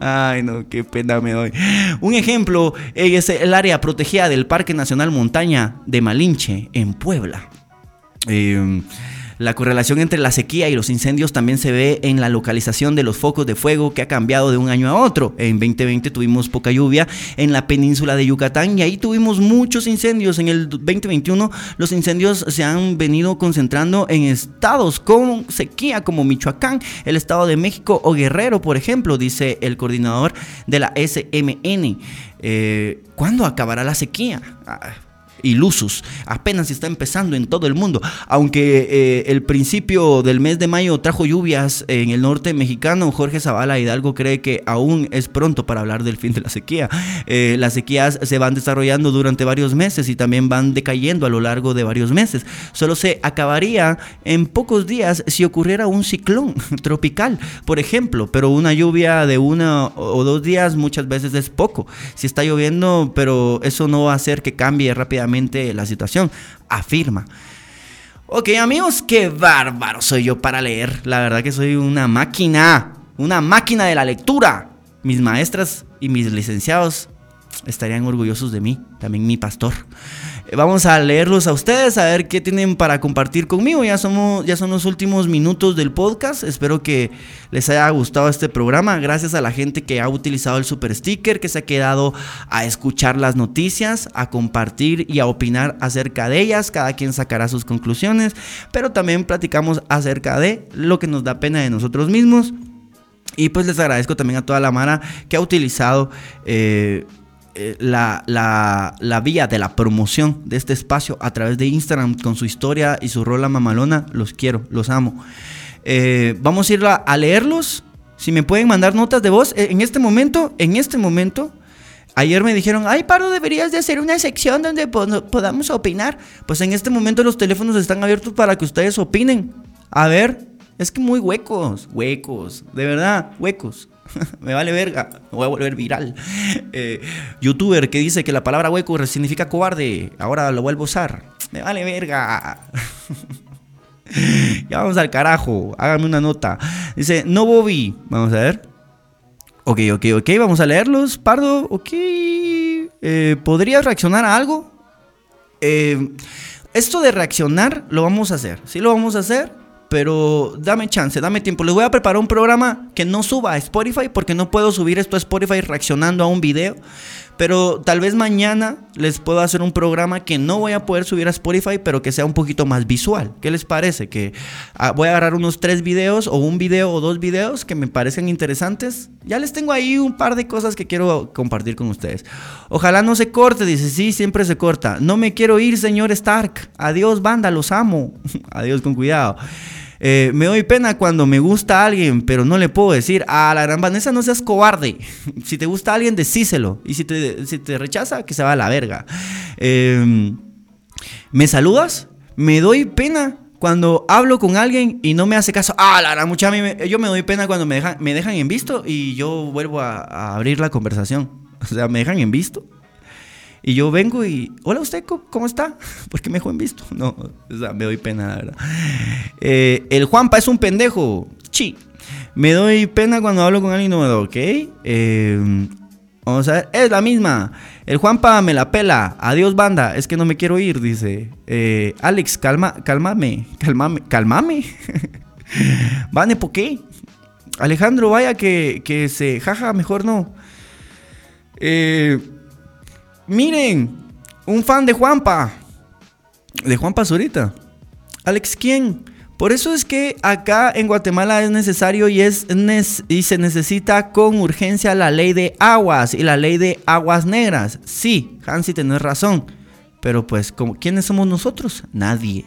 Ay, no, qué pena me doy. Un ejemplo es el área protegida del Parque Nacional Montaña de Malinche, en Puebla. Eh, la correlación entre la sequía y los incendios también se ve en la localización de los focos de fuego que ha cambiado de un año a otro. En 2020 tuvimos poca lluvia en la península de Yucatán y ahí tuvimos muchos incendios. En el 2021 los incendios se han venido concentrando en estados con sequía como Michoacán, el Estado de México o Guerrero, por ejemplo, dice el coordinador de la SMN. Eh, ¿Cuándo acabará la sequía? Ah, ilusos. Apenas está empezando en todo el mundo. Aunque eh, el principio del mes de mayo trajo lluvias en el norte mexicano, Jorge Zavala Hidalgo cree que aún es pronto para hablar del fin de la sequía. Eh, las sequías se van desarrollando durante varios meses y también van decayendo a lo largo de varios meses. Solo se acabaría en pocos días si ocurriera un ciclón (laughs) tropical, por ejemplo, pero una lluvia de una o dos días muchas veces es poco. Si está lloviendo, pero eso no va a hacer que cambie rápidamente la situación, afirma. Ok amigos, qué bárbaro soy yo para leer. La verdad que soy una máquina, una máquina de la lectura. Mis maestras y mis licenciados estarían orgullosos de mí, también mi pastor. Vamos a leerlos a ustedes, a ver qué tienen para compartir conmigo. Ya, somos, ya son los últimos minutos del podcast. Espero que les haya gustado este programa. Gracias a la gente que ha utilizado el super sticker, que se ha quedado a escuchar las noticias, a compartir y a opinar acerca de ellas. Cada quien sacará sus conclusiones, pero también platicamos acerca de lo que nos da pena de nosotros mismos. Y pues les agradezco también a toda la Mara que ha utilizado eh, eh, la, la, vía de la promoción de este espacio a través de Instagram con su historia y su rola mamalona. Los quiero, los amo. Eh, vamos a ir a, leerlos. Si me pueden mandar notas de voz. Eh, en este momento, en este momento, Ayer me dijeron, ay, Paro, deberías de hacer una sección donde podamos opinar. Pues en este momento los teléfonos están abiertos para que ustedes opinen. A ver, es que muy huecos, huecos, de verdad, huecos. (laughs) me vale verga, me voy a volver viral. Eh, youtuber que dice que la palabra hueco significa cobarde, ahora lo vuelvo a usar. Me vale verga. (laughs) ya vamos al carajo, háganme una nota. Dice, no Bobby, vamos a ver. Ok, ok, ok, vamos a leerlos. Pardo, ok. Eh, ¿Podrías reaccionar a algo? eh, esto de reaccionar lo vamos a hacer. Sí lo vamos a hacer, pero dame chance, dame tiempo. Les voy a preparar un programa que no suba a Spotify porque no puedo subir esto a Spotify reaccionando a un video. Pero tal vez mañana les puedo hacer un programa que no voy a poder subir a Spotify, pero que sea un poquito más visual. ¿Qué les parece? Que ah, voy a agarrar unos tres videos o un video o dos videos que me parecen interesantes. Ya les tengo ahí un par de cosas que quiero compartir con ustedes. Ojalá no se corte, dice, sí, siempre se corta. No me quiero ir, señor Stark. Adiós, banda, los amo. (laughs) Adiós, con cuidado. Eh, me doy pena cuando me gusta a alguien, pero no le puedo decir, a la gran Vanessa no seas cobarde. (laughs) si te gusta a alguien, decíselo. Y si te, si te rechaza, que se va a la verga. Em, ¿Me saludas? Me doy pena cuando hablo con alguien y no me hace caso. Ah, la gran mucha, yo me doy pena cuando me dejan, me dejan en visto y yo vuelvo a, a abrir la conversación. (laughs) O sea, me dejan en visto y yo vengo y, hola usted, ¿cómo está? (laughs) ¿Por qué me dejó en visto? No, o sea, me doy pena, la verdad. Eh, el Juanpa es un pendejo. Sí. Me doy pena cuando hablo con alguien nuevo, ¿ok? Eh, vamos a ver, es la misma. El Juanpa me la pela. Adiós, banda. Es que no me quiero ir, dice. Eh, Alex, calma, cálmame, cálmame, cálmame. (laughs) Vane, ¿por qué? Alejandro, vaya que, que se jaja, mejor no. Eh. Miren, un fan de Juanpa. De Juanpa Zurita. Alex, ¿quién? Por eso es que acá en Guatemala es necesario y, es y se necesita con urgencia la ley de aguas y la ley de aguas negras. Sí, Hansi, tenés razón. Pero pues, ¿quiénes somos nosotros? Nadie.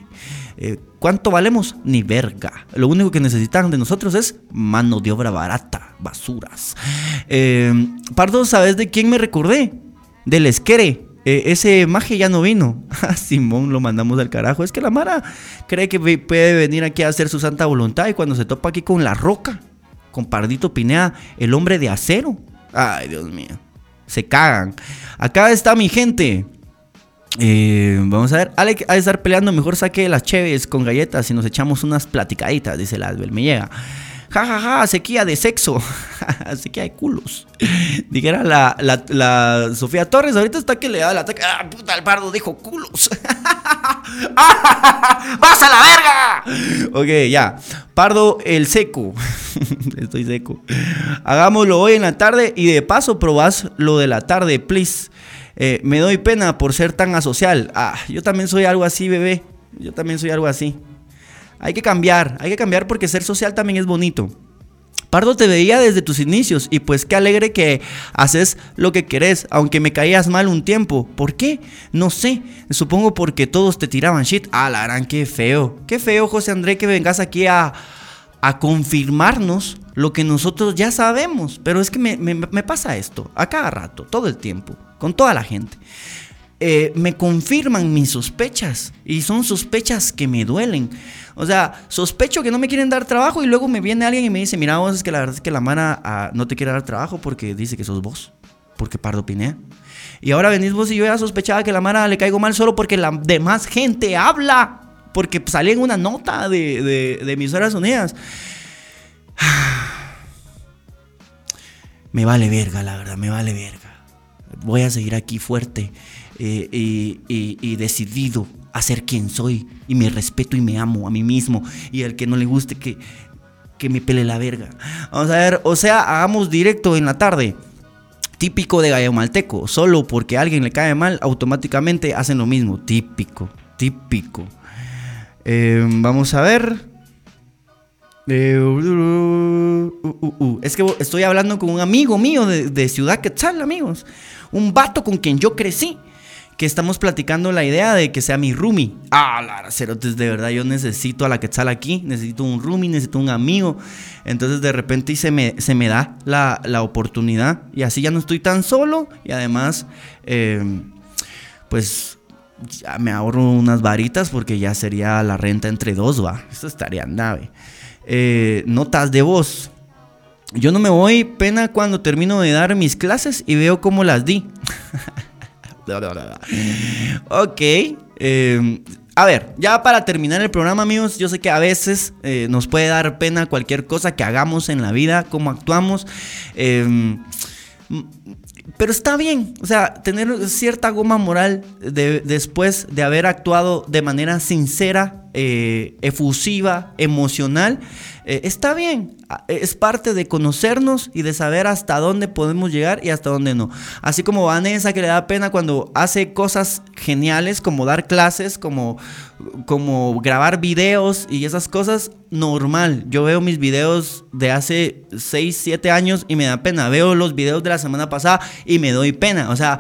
Eh, ¿Cuánto valemos? Ni verga. Lo único que necesitan de nosotros es mano de obra barata, basuras. Eh, Pardo, ¿sabes de quién me recordé? Del esquere. Eh, ese maje ya no vino. A (laughs) Simón lo mandamos al carajo. Es que la Mara cree que puede venir aquí a hacer su santa voluntad y cuando se topa aquí con la roca, con Pardito Pinea, el hombre de acero. Ay, Dios mío. Se cagan. Acá está mi gente. Eh, vamos a ver. Alex a estar peleando. Mejor saque las cheves con galletas y nos echamos unas platicaditas, dice la Me llega. Ja, ja, ja, sequía de sexo. (laughs) sequía de culos. (laughs) Dijera la, la, Sofía Torres, ahorita está que le da el ataque. ¡Ah, puta, el pardo dijo culos! (laughs) ¡Vas a la verga! Ok, ya. Pardo el seco. Estoy seco. Hagámoslo hoy en la tarde y de paso probás lo de la tarde, please. Eh, me doy pena por ser tan asocial. Ah, yo también soy algo así, bebé. Yo también soy algo así. Hay que cambiar, hay que cambiar porque ser social también es bonito. Pardo te veía desde tus inicios y pues qué alegre que haces lo que querés, aunque me caías mal un tiempo. ¿Por qué? No sé. Supongo porque todos te tiraban shit. Ah, la gran, qué feo. Qué feo, José André, que vengas aquí a, a confirmarnos lo que nosotros ya sabemos. Pero es que me, me pasa esto a cada rato, todo el tiempo, con toda la gente. Eh, me confirman mis sospechas y son sospechas que me duelen. O sea, sospecho que no me quieren dar trabajo y luego me viene alguien y me dice, mira vos, es que la verdad es que la mana ah, no te quiere dar trabajo porque dice que sos vos, porque Pardo Pinea. Y ahora venís vos y yo ya sospechaba que la mana le caigo mal solo porque la demás gente habla, porque salí en una nota de, de, de emisoras unidas. (sighs) Me vale verga, la verdad, me vale verga. Voy a seguir aquí fuerte eh, y, decidido a ser quien soy y me respeto y me amo a mí mismo y al que no le guste que, que me pele la verga. Vamos a ver, o sea, hagamos directo en la tarde. Típico de gallo malteco, solo porque a alguien le cae mal, automáticamente hacen lo mismo. Típico, típico. Em, vamos a ver. Eh, uh, uh, uh, es que estoy hablando con un amigo mío de, de Ciudad Quetzal, amigos. Un vato con quien yo crecí que estamos platicando la idea de que sea mi roomie. Ah, la cerotes, de verdad, yo necesito a la Quetzal aquí, necesito un roomie, necesito un amigo. Entonces de repente se me, se me da la, oportunidad y así ya no estoy tan solo y además, em, pues ya me ahorro unas varitas porque ya sería la renta entre dos, va. Eso estaría nave. Eh, notas de voz. Yo no me voy pena cuando termino de dar mis clases y veo cómo las di. (laughs) ok. Em, a ver, ya para terminar el programa, amigos, yo sé que a veces eh, nos puede dar pena cualquier cosa que hagamos en la vida, cómo actuamos. Em, pero está bien, o sea, tener cierta goma moral de, después de haber actuado de manera sincera, eh, efusiva, emocional, eh, está bien. Es parte de conocernos y de saber hasta dónde podemos llegar y hasta dónde no. Así como Vanessa que le da pena cuando hace cosas geniales como dar clases, como, como grabar videos y esas cosas, normal. Yo veo mis videos de hace 6, 7 años y me da pena. Veo los videos de la semana pasada y me doy pena. O sea...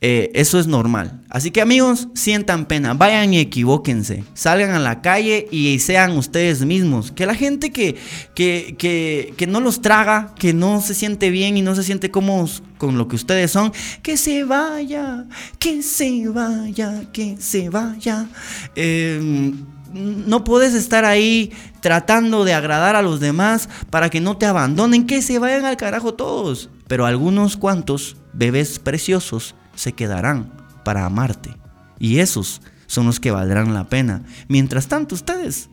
Eh, eso es normal. Así que amigos, sientan pena, vayan y equivóquense, salgan a la calle y sean ustedes mismos. Que la gente que, que, que, no los traga, que no se siente bien y no se siente cómodos con lo que ustedes son, que se vaya, que se vaya, que se vaya. Em, no puedes estar ahí tratando de agradar a los demás para que no te abandonen, que se vayan al carajo todos. Pero algunos cuantos bebés preciosos se quedarán para amarte. Y esos son los que valdrán la pena. Mientras tanto, ustedes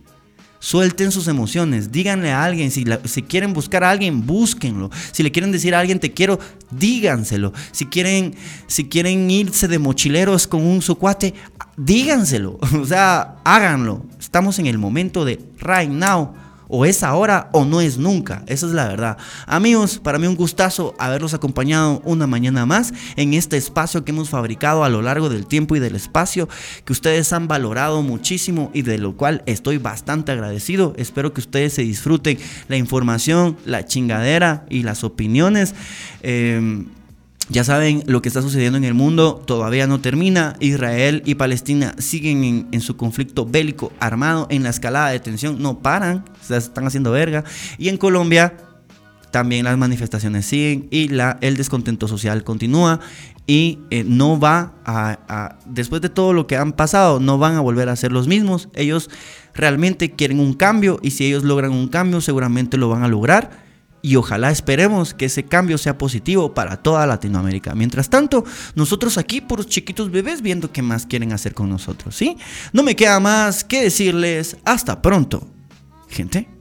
suelten sus emociones, díganle a alguien, si, si, quieren buscar a alguien, búsquenlo. Si le quieren decir a alguien te quiero, díganselo. Si quieren, si quieren irse de mochileros con un sucuate, díganselo. (laughs) O sea, háganlo. Estamos en el momento de right now o es ahora o no es nunca. Esa es la verdad. Amigos, para mí un gustazo haberlos acompañado una mañana más en este espacio que hemos fabricado a lo largo del tiempo y del espacio, que ustedes han valorado muchísimo y de lo cual estoy bastante agradecido. Espero que ustedes se disfruten la información, la chingadera y las opiniones. Eh, ya saben, lo que está sucediendo en el mundo todavía no termina. Israel y Palestina siguen en, su conflicto bélico armado, en la escalada de tensión, no paran, se están haciendo verga. Y en Colombia también las manifestaciones siguen y la, el descontento social continúa y eh, no va a, después de todo lo que han pasado, no van a volver a ser los mismos. Ellos realmente quieren un cambio y si ellos logran un cambio seguramente lo van a lograr y ojalá esperemos que ese cambio sea positivo para toda Latinoamérica. Mientras tanto, nosotros aquí, por los chiquitos bebés, viendo qué más quieren hacer con nosotros, ¿sí? No me queda más que decirles hasta pronto, gente.